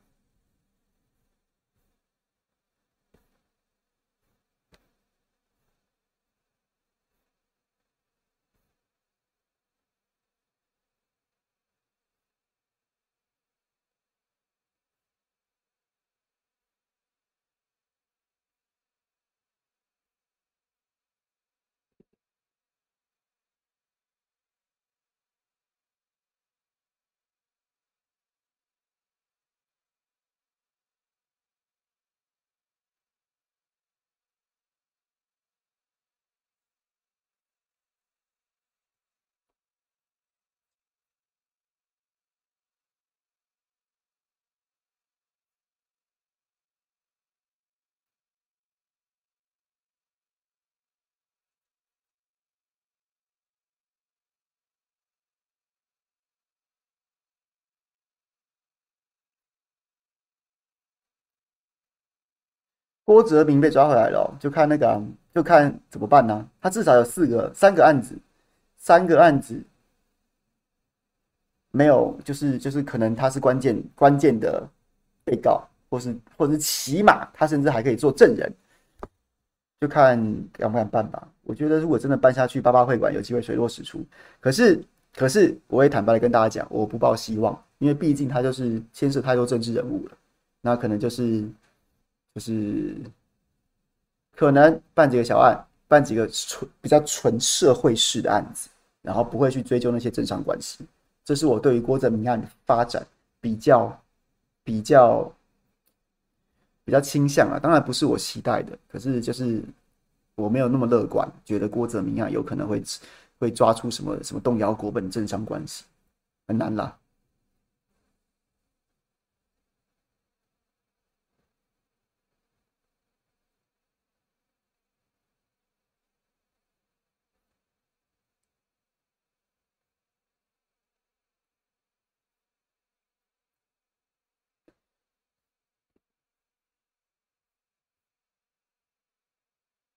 郭哲明被抓回来了，就看那个、就看怎么办呢、他至少有四个、三个案子，三个案子没有，就是就是可能他是关键关键的被告，或是或者是起码他甚至还可以做证人，就看敢不敢办吧。我觉得如果真的办下去，八八会馆有机会水落石出。可是可是，我也坦白的跟大家讲，我不抱希望，因为毕竟他就是牵涉太多政治人物了，那可能就是。就是可能办几个小案，办几个纯比较纯社会式的案子，然后不会去追究那些政商关系。这是我对于郭哲明案的发展比较比较比较倾向啊。当然不是我期待的，可是就是我没有那么乐观，觉得郭哲明案有可能会会抓出什么什么动摇国本政商关系，很难啦。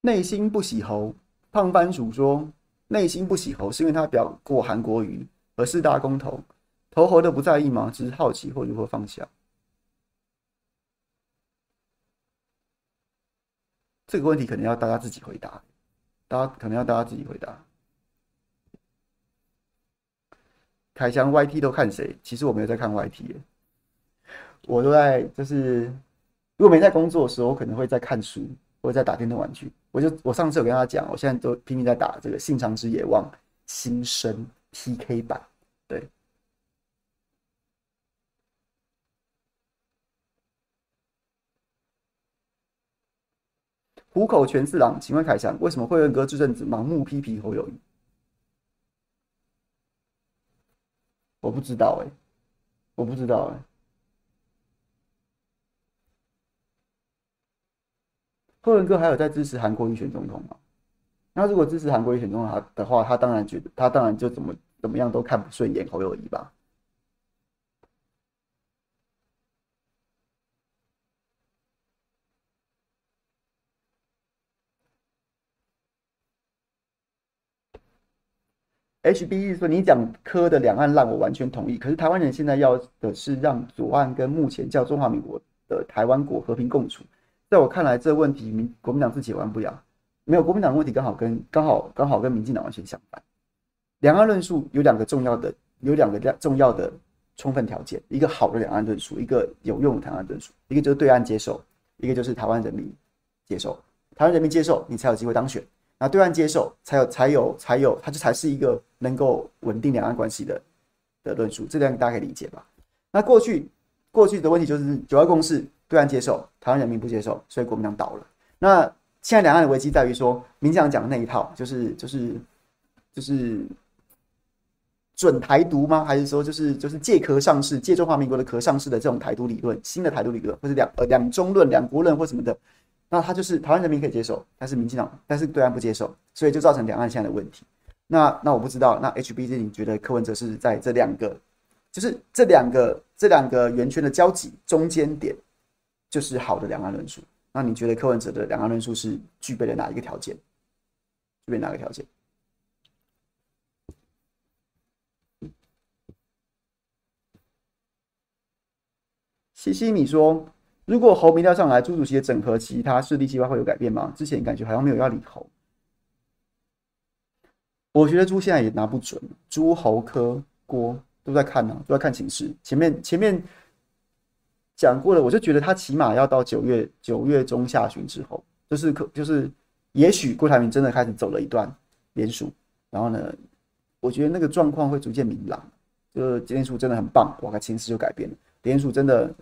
内心不喜侯，胖番薯说：“内心不喜侯，是因为他表过韩国瑜，而四大公投，投侯的不在意吗？只是好奇或如何放下。”这个问题可能要大家自己回答，大家可能要大家自己回答。凯翔 YT 都看谁？其实我没有在看 YT，我都在就是如果没在工作的时候，我可能会在看书。或者在打电动玩具，我就我上次有跟他讲，我现在都拼命在打这个《信长之野望》新生 PK 版，对。虎口泉四郎，请问凯翔，为什么会有哥这阵子盲目批评侯友宜？我不知道哎、我不知道哎、柯文哥还有在支持韩国瑜选总统吗？那如果支持韩国瑜选总统的话，他当然觉得他当然就怎么怎么样都看不顺眼侯友宜吧。H B E 说：“你讲柯的两岸烂，我完全同意。可是台湾人现在要的是让左岸跟目前叫中华民国的台湾国和平共处。”在我看来，这问题民国民党自己也玩不了。没有国民党的问题，刚好跟刚好刚好跟民进党完全相反。两岸论述有两个重要的，有两个重要的充分条件：一个好的两岸论述，一个有用的台湾论述。一个就是对岸接受，一个就是台湾人民接受。台湾人民接受，你才有机会当选；那对岸接受，才有才有才有，它就才是一个能够稳定两岸关系的的论述。这点大家可以理解吧？那过去过去的问题就是九二共识。对岸接受，台湾人民不接受，所以国民党倒了。那现在两岸的危机在于说，民进党讲的那一套，就是就是就是准台独吗？还是说就是就是借壳上市，借中华民国的壳上市的这种台独理论，新的台独理论，或者两呃两中论、两国论或什么的？那他就是台湾人民可以接受，但是民进党，但是对岸不接受，所以就造成两岸现在的问题。那那我不知道，那 HBC 你觉得柯文哲是在这两个，就是这两个这两个圆圈的交集中间点？就是好的两岸论述。那你觉得柯文哲的两岸论述是具备了哪一个条件？具备哪个条件？西西米说：“如果侯民调上来，朱主席的整合其他势力计划会有改变吗？之前感觉好像没有要理侯。我觉得朱现在也拿不准，朱侯柯郭都在看呢、都在看情势。前面前面。”讲过了，我就觉得他起码要到九月九月中下旬之后，就是可就是，也许郭台铭真的开始走了一段连署，然后呢，我觉得那个状况会逐渐明朗，就是连署真的很棒，哇，情势就改变了，连署真的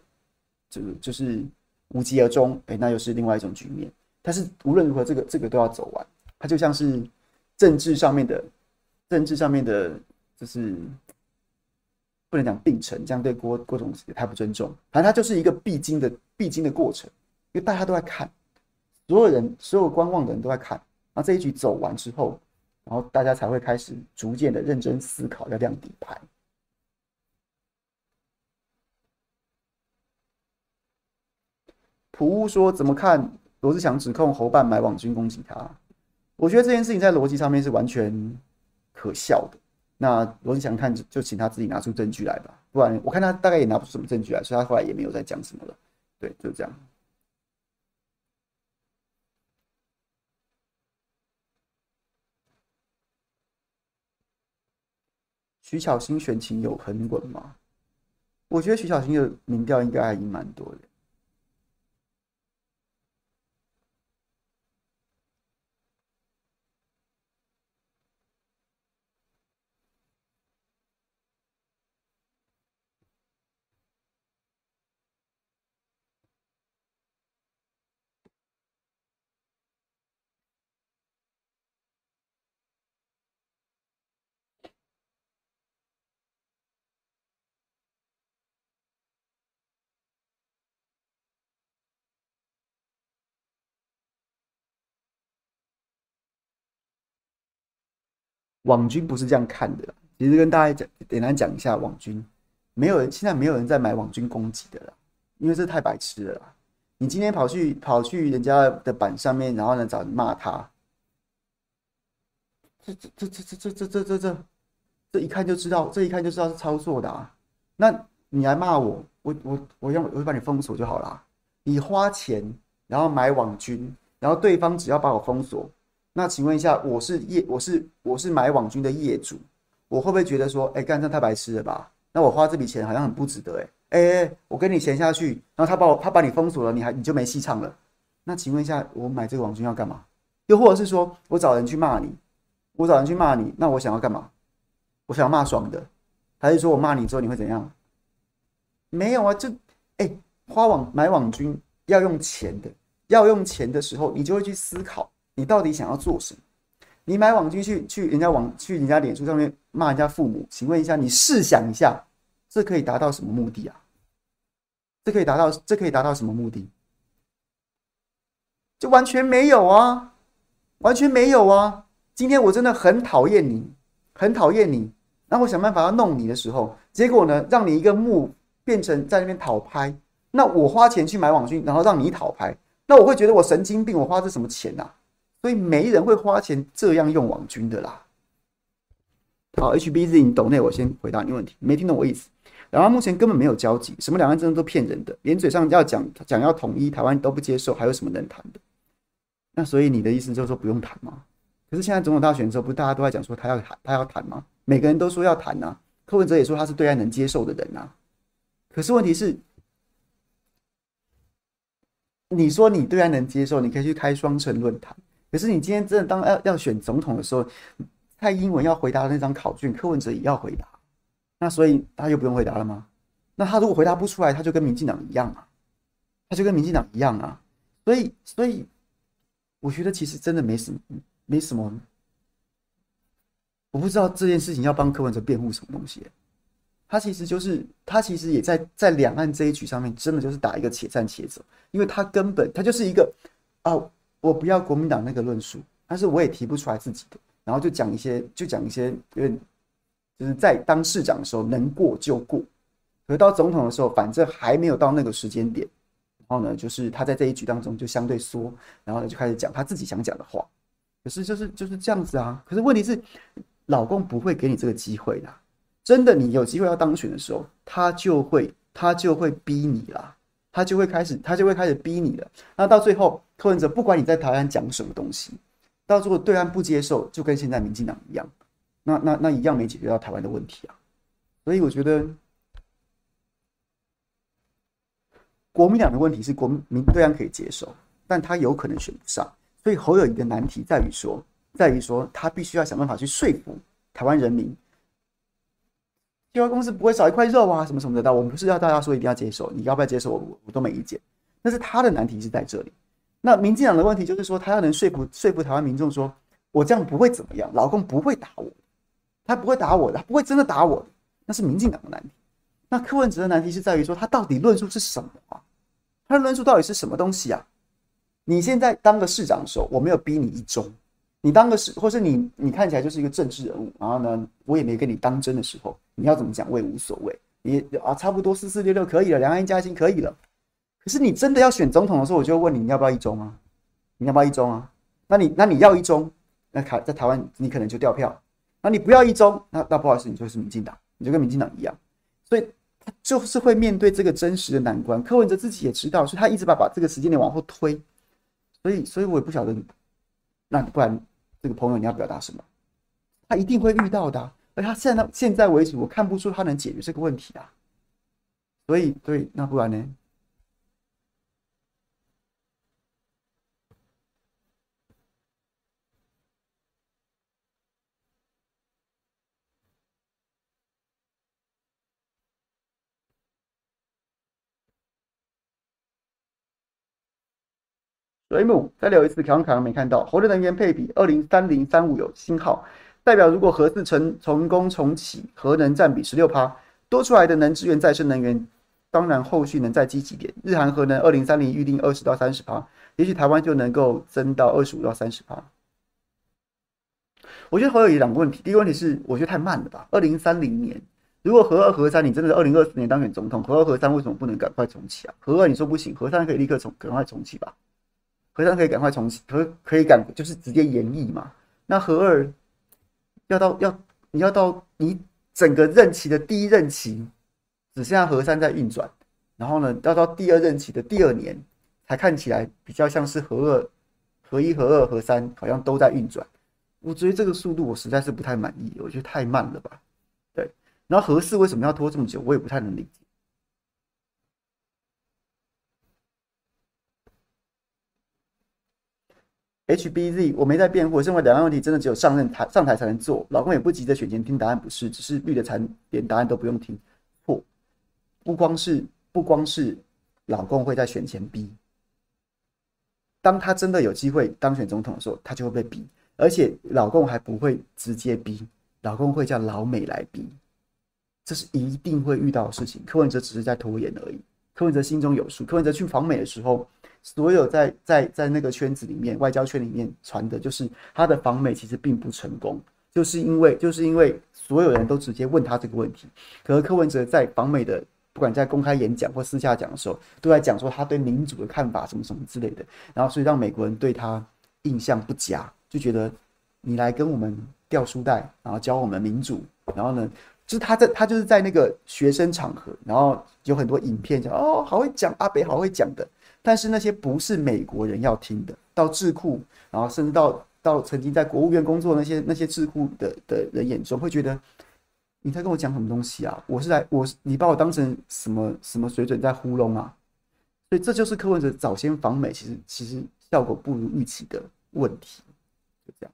就就是无疾而终，哎，那又是另外一种局面。但是无论如何，这个这个都要走完，它就像是政治上面的政治上面的，就是。不能讲并成，这样对郭郭总也太不尊重。反正他就是一个必经的必经的过程，因为大家都在看，所有人所有观望的人都在看。那这一局走完之后，然后大家才会开始逐渐的认真思考要亮底牌。普乌说：“怎么看罗志祥指控侯办买网军攻击他？我觉得这件事情在逻辑上面是完全可笑的。”那罗智强看就请他自己拿出证据来吧，不然我看他大概也拿不出什么证据来，所以他后来也没有再讲什么了。对，就这样。徐巧芯选情有很稳吗？我觉得徐巧芯的民调应该还赢蛮多的。网军不是这样看的。其实跟大家讲，简单讲一下网军，没有人现在没有人在买网军攻击的了，因为这太白痴了。你今天跑去跑去人家的板上面，然后呢找人骂他，这这这这这这这这这，这一看就知道，这一看就知道是操作的啊。那你来骂我，我我我用我会把你封锁就好了。你花钱然后买网军，然后对方只要把我封锁，那请问一下，我是业我是我是买网军的业主。我会不会觉得说，哎、干这太白痴了吧？那我花这笔钱好像很不值得、欸，哎，哎，我跟你钱下去，然后他把我他把你封锁了，你还你就没戏唱了？那请问一下，我买这个网军要干嘛？又或者是说我找人去骂你，我找人去骂你，那我想要干嘛？我想要骂爽的，还是说我骂你之后你会怎样？没有啊，就哎、花网买网军要用钱的，要用钱的时候，你就会去思考，你到底想要做什么？你买网军去去人家网去人家脸书上面骂人家父母，请问一下，你试想一下，这可以达到什么目的啊？这可以达到这可以达到什么目的？就完全没有啊，完全没有啊！今天我真的很讨厌你，很讨厌你，然后我想办法要弄你的时候，结果呢，让你一个幕变成在那边讨拍，那我花钱去买网军，然后让你讨拍，那我会觉得我神经病，我花这什么钱啊？所以没人会花钱这样用网军的啦。好，HBZ，你懂内，我先回答你问题，没听懂我意思。两岸目前根本没有交集，什么两岸真的都骗人的，连嘴上要讲讲要统一台湾都不接受，还有什么能谈的？那所以你的意思就是说不用谈吗？可是现在总统大选之后，不是大家都在讲说他要谈，他要谈吗？每个人都说要谈呐、啊，柯文哲也说他是对岸能接受的人呐、啊。可是问题是。你说你对岸能接受，你可以去开双城论坛。可是你今天真的当要要选总统的时候，蔡英文要回答的那张考卷，柯文哲也要回答，那所以他又不用回答了吗？那他如果回答不出来，他就跟民进党一样啊，他就跟民进党一样啊。所以，所以我觉得其实真的没什么，没什么。我不知道这件事情要帮柯文哲辩护什么东西、他其实就是他其实也在在两岸这一局上面，真的就是打一个且战且走，因为他根本他就是一个啊。我不要国民党那个论述，但是我也提不出来自己的，然后就讲一些，就讲一些，因为就是在当市长的时候能过就过，可是到总统的时候，反正还没有到那个时间点，然后呢，就是他在这一局当中就相对缩，然后呢就开始讲他自己想讲的话，可是就是就是这样子啊。可是问题是，老公不会给你这个机会的，真的，你有机会要当选的时候，他就会他就会逼你啦。他就会开始，他就会开始逼你了。那到最后，柯文哲不管你在台湾讲什么东西，到最后对岸不接受，就跟现在民进党一样，那那那一样没解决到台湾的问题啊。所以我觉得，国民党的问题是国民对岸可以接受，但他有可能选不上。所以侯友宜的难题在于说，在于说他必须要想办法去说服台湾人民。计划公司不会少一块肉啊，什么什么的。我们不是要大家说一定要接受，你要不要接受我，我都没意见。但是他的难题是在这里。那民进党的问题就是说，他要能说服说服台湾民众，说我这样不会怎么样，老公不会打我，他不会打我的，他不会真的打我的。那是民进党的难题。那柯文哲的难题是在于说，他到底论述是什么啊？他的论述到底是什么东西啊？你现在当个市长的时候，我没有逼你一中。你当个是，或是你你看起来就是一个政治人物，然后呢，我也没跟你当真的时候，你要怎么讲我也无所谓，你啊差不多四四六六可以了，两岸一家亲可以了。可是你真的要选总统的时候，我就问你，你要不要一中啊？你要不要一中啊？那你那你要一中，那台在台湾你可能就掉票。那你不要一中，那那不好意思，你就是民进党，你就跟民进党一样。所以他就是会面对这个真实的难关。柯文哲自己也知道，所以他一直把把这个时间点往后推。所以所以我也不晓得，那不然。这个朋友，你要表达什么？他一定会遇到的，而他现在现在为止，我看不出他能解决这个问题啊。所以，对，那不然呢？水母再聊一次，可能可能没看到。核能能源配比二零三零三五有星号，代表如果核四成成功重启，核能占比十六趴，多出来的能支援再生能源，当然后续能再积极点。日韩核能二零三零预定二十到三十趴，也许台湾就能够增到二十五到三十趴。我觉得核二有两个问题，第一个问题是我觉得太慢了吧？二零三零年，如果核二核三你真的是二零二四年当选总统，核二核三为什么不能赶快重启啊？核二你说不行，核三可以立刻重赶快重启吧？核三可以赶快重启，可可以赶就是直接延役嘛？那核二要到要你要到你整个任期的第一任期，只剩下核三在运转，然后呢，要到第二任期的第二年才看起来比较像是核二、核一、核二、核三好像都在运转。我觉得这个速度我实在是不太满意，我觉得太慢了吧？对，然后核四为什么要拖这么久，我也不太能理解。HBZ，我没在辩护，我认为两岸问题真的只有上任台上台才能做，老公也不急着选前听答案，不是，只是绿的才连答案都不用听。错，不光是不光是老公会在选前逼，当他真的有机会当选总统的时候，他就会被逼。而且老公还不会直接逼，老公会叫老美来逼，这是一定会遇到的事情。柯文哲只是在拖延而已，柯文哲心中有数。柯文哲去访美的时候，所有在在在那个圈子里面，外交圈里面传的就是他的访美其实并不成功，就是因为就是因为所有人都直接问他这个问题。可是柯文哲在访美的，不管在公开演讲或私下讲的时候，都在讲说他对民主的看法什么什么之类的，然后所以让美国人对他印象不佳。就觉得你来跟我们掉书袋，然后教我们民主，然后呢，就是他在他就是在那个学生场合，然后有很多影片讲哦，好会讲阿北，好会讲的。但是那些不是美国人要听的，到智库，然后甚至到到曾经在国务院工作那些那些智库的的人眼中，会觉得你在跟我讲什么东西啊？我是来我你把我当成什么什么水准在糊弄啊？所以这就是柯文哲早先访美，其实其实效果不如预期的问题。就这样。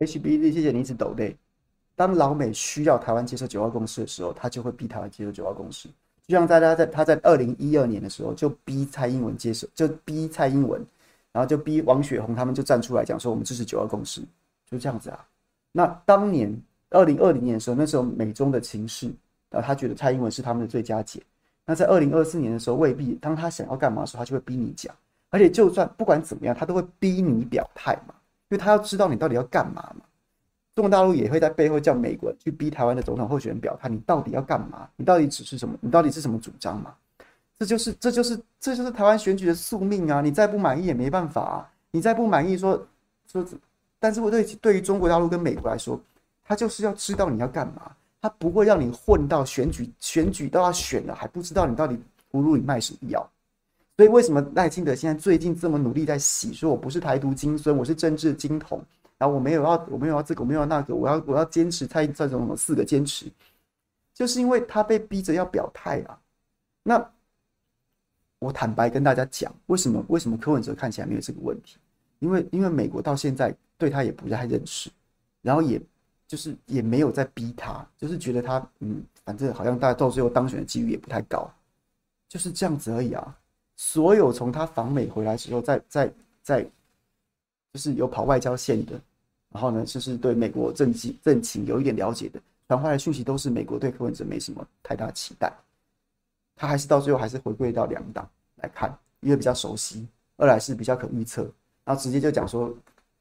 HBD，谢谢你一直抖内。当老美需要台湾接受九二共识的时候，他就会逼台湾接受九二共识。就像大家在他在二零一二年的时候，就逼蔡英文接受，就逼蔡英文，然后就逼王雪红他们就站出来讲说，我们支持九二共识，就这样子啊。那当年二零二零年的时候，那时候美中的情势，然后他觉得蔡英文是他们的最佳解。那在二零二四年的时候，未必当他想要干嘛的时候，他就会逼你讲。而且就算不管怎么样，他都会逼你表态嘛。因为他要知道你到底要干嘛嘛，中国大陆也会在背后叫美国去逼台湾的总统候选人表态，你到底要干嘛？你到底指是什么？你到底是什么主张嘛？这就是这就是这就是台湾选举的宿命啊！你再不满意也没办法啊！你再不满意说说，但是我对对于中国大陆跟美国来说，他就是要知道你要干嘛，他不会让你混到选举选举都要选了还不知道你到底葫芦里卖什么药。所以为什么赖清德现在最近这么努力在洗，说我不是台独金孙，我是政治金童，然后我没有要，我没有要这个，我没有要那个，我要我要坚持蔡这种四个坚持，就是因为他被逼着要表态啊。那我坦白跟大家讲，为什么为什么柯文哲看起来没有这个问题？因为因为美国到现在对他也不太认识，然后也就是也没有在逼他，就是觉得他嗯，反正好像大家到最后当选的几率也不太高，就是这样子而已啊。所有从他访美回来之后，在在在，就是有跑外交线的，然后呢，就是对美国政绩政情有一点了解的，传回来讯息都是美国对柯文哲没什么太大期待，他还是到最后还是回归到两党来看，一个比较熟悉，二来是比较可预测，然后直接就讲说，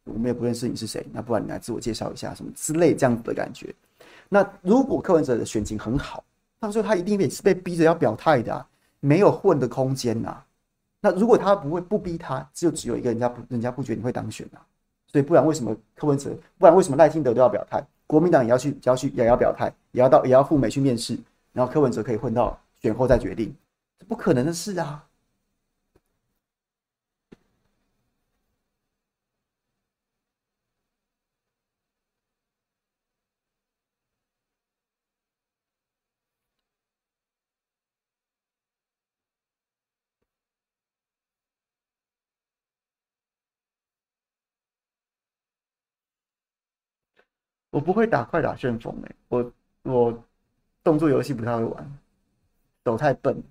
我们也不认识你是谁，那不然你来自我介绍一下什么之类这样子的感觉。那如果柯文哲的选情很好，到时候他一定也是被逼着要表态的啊。没有混的空间呐、啊。那如果他不会不逼他，就只有一个人家不人家不觉得你会当选呐、啊。所以不然为什么柯文哲，不然为什么赖清德都要表态，国民党也要去也要去也要表态，也要到也要赴美去面试，然后柯文哲可以混到选后再决定，这不可能的事啊。我不会打快打旋风诶，我我动作游戏不太会玩，手太笨。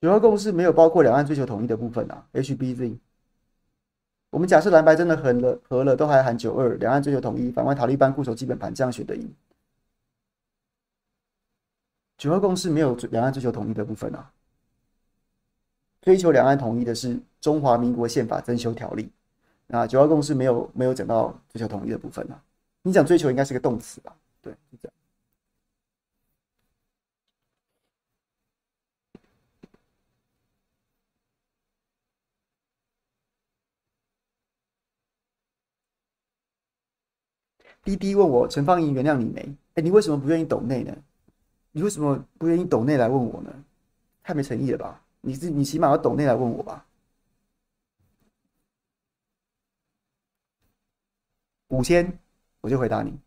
九二共识没有包括两岸追求统一的部分啊，HBZ。我们假设蓝白真的合了，合了都还喊九二，两岸追求统一，反观塔利班固守基本盘，这样选的赢。九二共识没有两岸追求统一的部分啊，追求两岸统一的是中华民国宪法增修条例。那九二共识没有没有讲到追求统一的部分啊，你讲追求应该是个动词吧？对，是这样。滴滴问我陈芳莹原谅你没？哎，你为什么不愿意抖内呢？你为什么不愿意抖内来问我呢？太没诚意了吧？你是你起码要抖内来问我吧？五千，我就回答你。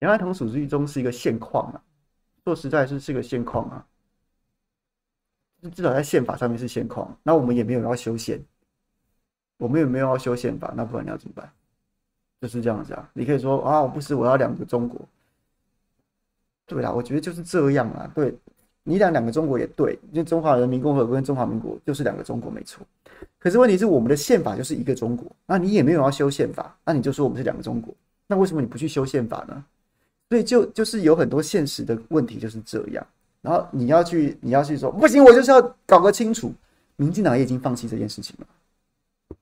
两岸同属之中是一个现况啊，说实在是是个现况啊，至少在宪法上面是现况。那我们也没有要修宪，我们也没有要修宪法，那不然你要怎么办？就是这样子啊。你可以说啊，我不是我要两个中国，对啦，我觉得就是这样啊。对，你讲两个中国也对，因为中华人民共和国跟中华民国就是两个中国没错。可是问题是我们的宪法就是一个中国，那你也没有要修宪法，那你就说我们是两个中国，那为什么你不去修宪法呢？所以就就是有很多现实的问题就是这样，然后你要去你要去说不行，我就是要搞个清楚，民进党也已经放弃这件事情了，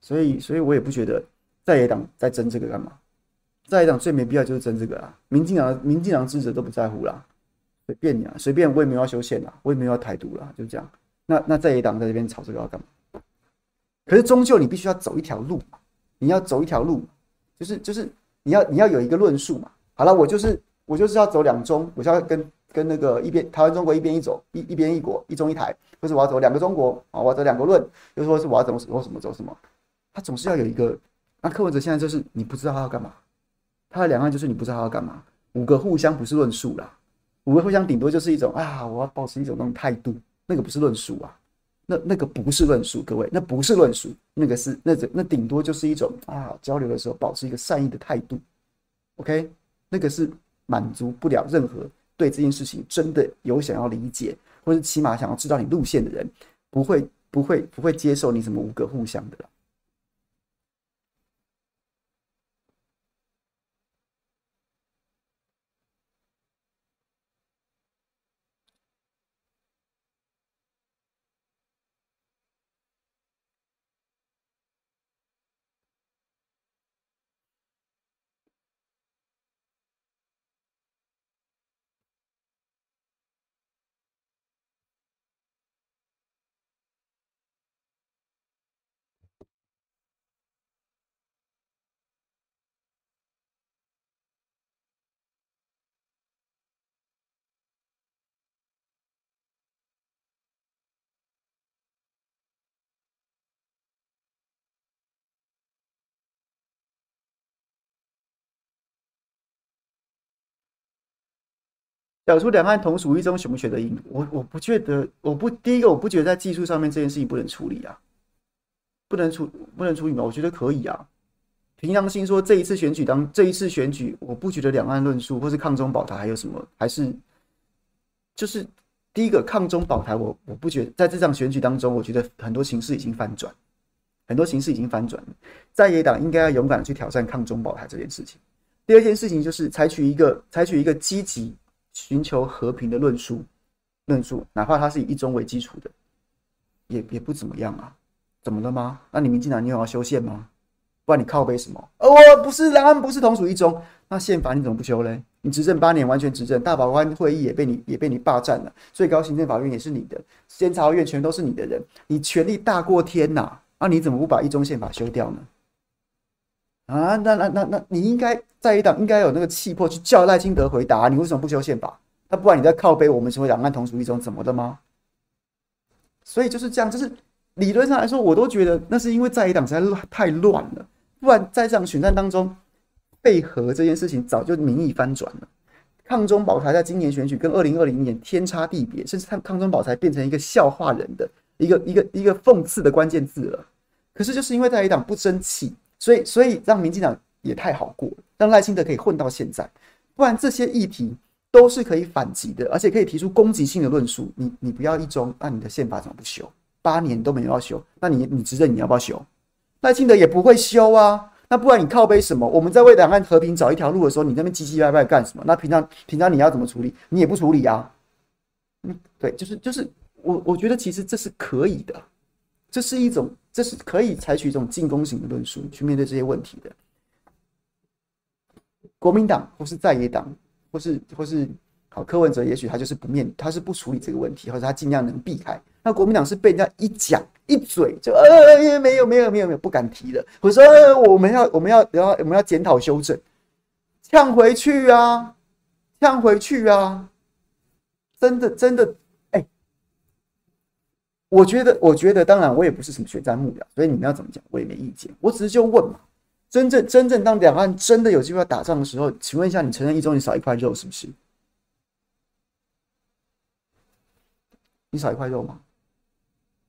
所以，所以我也不觉得在野党在争这个干嘛？在野党最没必要就是争这个啦。民进党，民进党支持都不在乎啦，随便你啊，随便我也没有要修宪啦，我也没有要台独啦，就这样。那那在野党在这边吵这个要干嘛？可是终究你必须要走一条路，你要走一条路，就是就是你要你要有一个论述嘛。好了，我就是我就是要走两中，我就要跟跟那个一边台湾中国一边一走，一一边一国，一中一台，或是我要走两个中国啊，我要走两个论，又说是我要怎么走什么走什么，他总是要有一个。那柯文哲现在就是你不知道他要干嘛，他的两岸就是你不知道他要干嘛，五个互相不是论述啦，五个互相顶多就是一种啊，我要保持一种那种态度。那个不是论述啊，那那个不是论述，各位，那不是论述，那个是那那顶多就是一种啊，交流的时候保持一个善意的态度，OK，那个是满足不了任何对这件事情真的有想要理解，或者起码想要知道你路线的人，不会不会不会接受你什么五个互相的。讲出两岸同属一中，选不选得赢？我我不觉得，我不第一个，我不觉得在技术上面这件事情不能处理啊，不能处不能处理吗？我觉得可以啊。凭良心说，这一次选举当这一次选举，我不觉得两岸论述或是抗中保台还有什么，还是就是第一个抗中保台，我我不觉得在这场选举当中，我觉得很多形势已经翻转，很多形势已经翻转，在野党应该要勇敢的去挑战抗中保台这件事情。第二件事情就是采取一个采取一个积极。寻求和平的论述，论述，哪怕它是以一中为基础的，也也不怎么样啊？怎么了吗？那你民进党你有要修宪吗？不然你靠背什么？呃，我不是两岸不是同属一中，那宪法你怎么不修嘞？你执政八年，完全执政，大法官会议也被你也被你霸占了，最高行政法院也是你的，监察院全都是你的人，你权力大过天呐！那你怎么不把一中宪法修掉呢？啊，那那那那，你应该在野党应该有那个气魄去叫赖清德回答，你为什么不修宪法？那不然你在靠北我们成为两岸同属一中，怎么的吗？所以就是这样，就是理论上来说，我都觉得那是因为在野党实在太乱了，不然在这场选战当中，备和这件事情早就民意翻转了。抗中保台在今年选举跟二零二零年天差地别，甚至抗抗中保台变成一个笑话人的一个一个一个讽刺的关键字了。可是就是因为在野党不争气。所以，所以让民进党也太好过了，让赖清德可以混到现在，不然这些议题都是可以反击的，而且可以提出攻击性的论述。你你不要一中，那你的宪法怎么不修？八年都没有要修，那你你执政你要不要修？赖清德也不会修啊，那不然你靠背什么？我们在为两岸和平找一条路的时候，你那边唧唧歪歪干什么？那平常平常你要怎么处理？你也不处理啊？嗯，对，就是就是我我觉得其实这是可以的，这是一种。这是可以采取一种进攻型的论述去面对这些问题的。国民党或是在野党，或是或是好柯文哲，也许他就是不面，他是不处理这个问题，或者他尽量能避开。那国民党是被人家一讲一嘴就呃没有没有没有没有不敢提的，或者说、呃、我们要我们要然后我们要检讨修正，呛回去啊，呛回去啊，真的真的。我觉得，我觉得，当然，我也不是什么选战幕僚，所以你们要怎么讲，我也没意见。我只是就问嘛，真正真正当两岸真的有机会要打仗的时候，请问一下，你承认一中你少一块肉是不是？你少一块肉吗？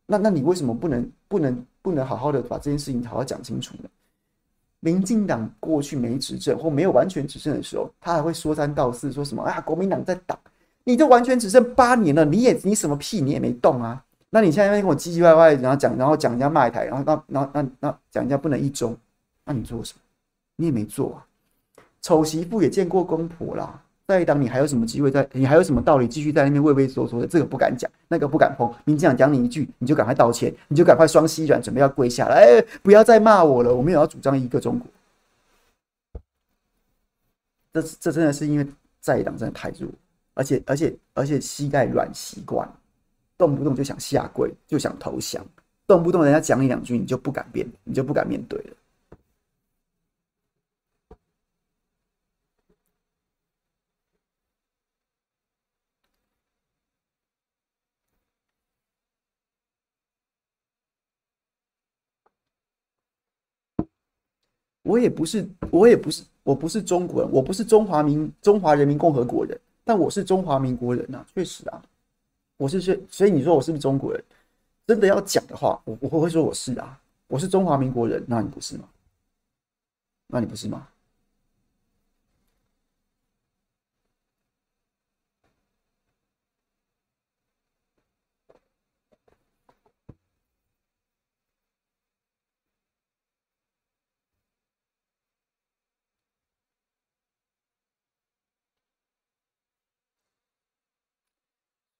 那那你为什么不能不能不能好好的把这件事情好好讲清楚呢？民进党过去没执政或没有完全执政的时候，他还会说三道四，说什么啊？国民党在打，你都完全执政八年了，你也你什么屁你也没动啊？那你现在跟我唧唧歪歪，然后讲，然后讲人家卖台，然后那那那那讲人家不能一中，那你做什么？你也没做啊。丑媳妇也见过公婆啦，在党你还有什么机会在？你还有什么道理继续在那边畏畏缩缩的？这个不敢讲，那个不敢碰。民进党讲你一句，你就赶快道歉，你就赶快双膝软，准备要跪下来。哎，不要再骂我了，我没有要主张一个中国。这这真的是因为在党真的太弱，而且而且而且膝盖软习惯，动不动就想下跪，就想投降，动不动人家讲你两句，你就不敢变，你就不敢面对了。我也不是，我也不是，我不是中国人，我不是中华民中华人民共和国人，但我是中华民国人、啊，确实啊，我是所所以你说我是不是中国人？真的要讲的话，我我会说我是啊，我是中华民国人，那你不是吗？那你不是吗？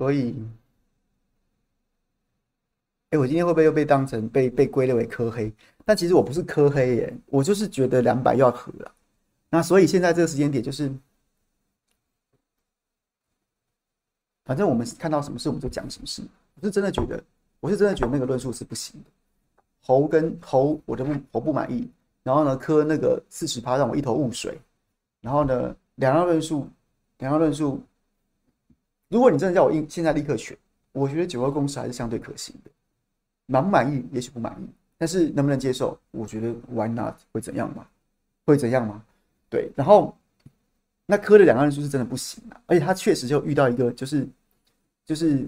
所以，哎，我今天会不会又被当成被被归类为科黑？但其实我不是科黑耶，我就是觉得两百要合了。那所以现在这个时间点就是，反正我们看到什么事我们就讲什么事。我是真的觉得，我是真的觉得那个论述是不行的。侯跟侯，我都不侯不满意。然后呢，柯那个四十趴让我一头雾水。然后呢，两样论述，两样论述。如果你真的叫我应现在立刻选，我觉得九二共识还是相对可行的。满不满意？也许不满意，但是能不能接受？我觉得 Why not？会怎样吗？会怎样吗？对。然后那科的两个人数是真的不行啊，而且他确实就遇到一个，就是就是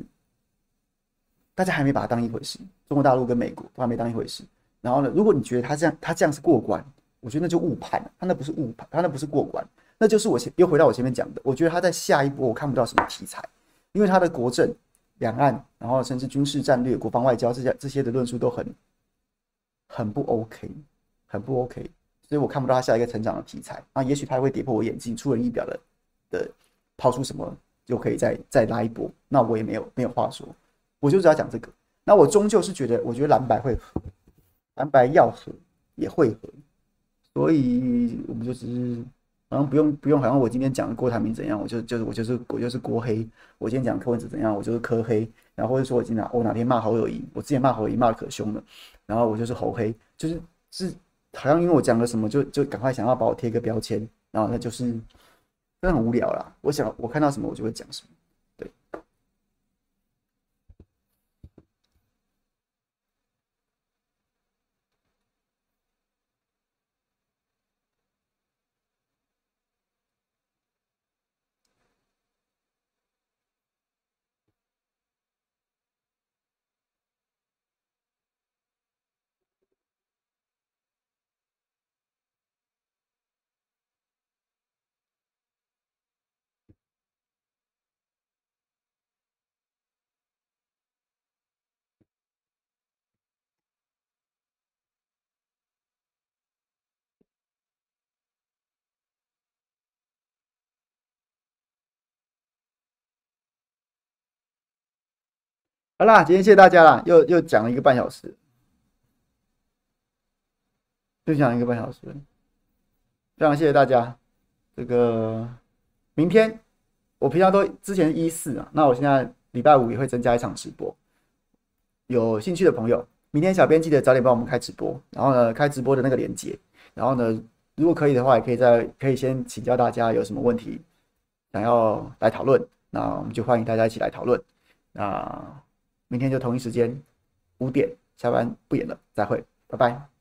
大家还没把他当一回事，中国大陆跟美国都还没当一回事。然后呢，如果你觉得他这样他这样是过关，我觉得那就误判了，他那不是误判，他那不是过关。那就是我前又回到我前面讲的，我觉得他在下一波我看不到什么题材，因为他的国政、两岸，然后甚至军事战略、国防外交这些这些的论述都很很不 OK，很不 OK，所以我看不到他下一个成长的题材。那，也许他会跌破我眼镜，出人意表的的抛出什么就可以再再拉一波，那我也没有没有话说，我就只要讲这个。那我终究是觉得，我觉得蓝白会合，蓝白要合也会合，所以我们就只是。好像不用不用，好像我今天讲郭台铭怎样，我就就是我就是我就是郭黑。我今天讲柯文哲怎样，我就是柯黑。然后或者说我今天我哪天骂侯友谊，我之前骂侯友谊骂的可凶了，然后我就是侯黑，就是是好像因为我讲了什么，就就赶快想要把我贴个标签，然后那就是真的很无聊啦。我想我看到什么我就会讲什么。好啦，今天谢谢大家啦，又又讲了一个半小时，又讲一个半小时，非常谢谢大家。这个明天我平常都之前一四啊，那我现在礼拜五也会增加一场直播，有兴趣的朋友，明天小编记得早点帮我们开直播，然后呢开直播的那个链接，然后呢如果可以的话，也可以在可以先请教大家有什么问题想要来讨论，那我们就欢迎大家一起来讨论，那。明天就同一时间五点下班不演了，再会，拜拜。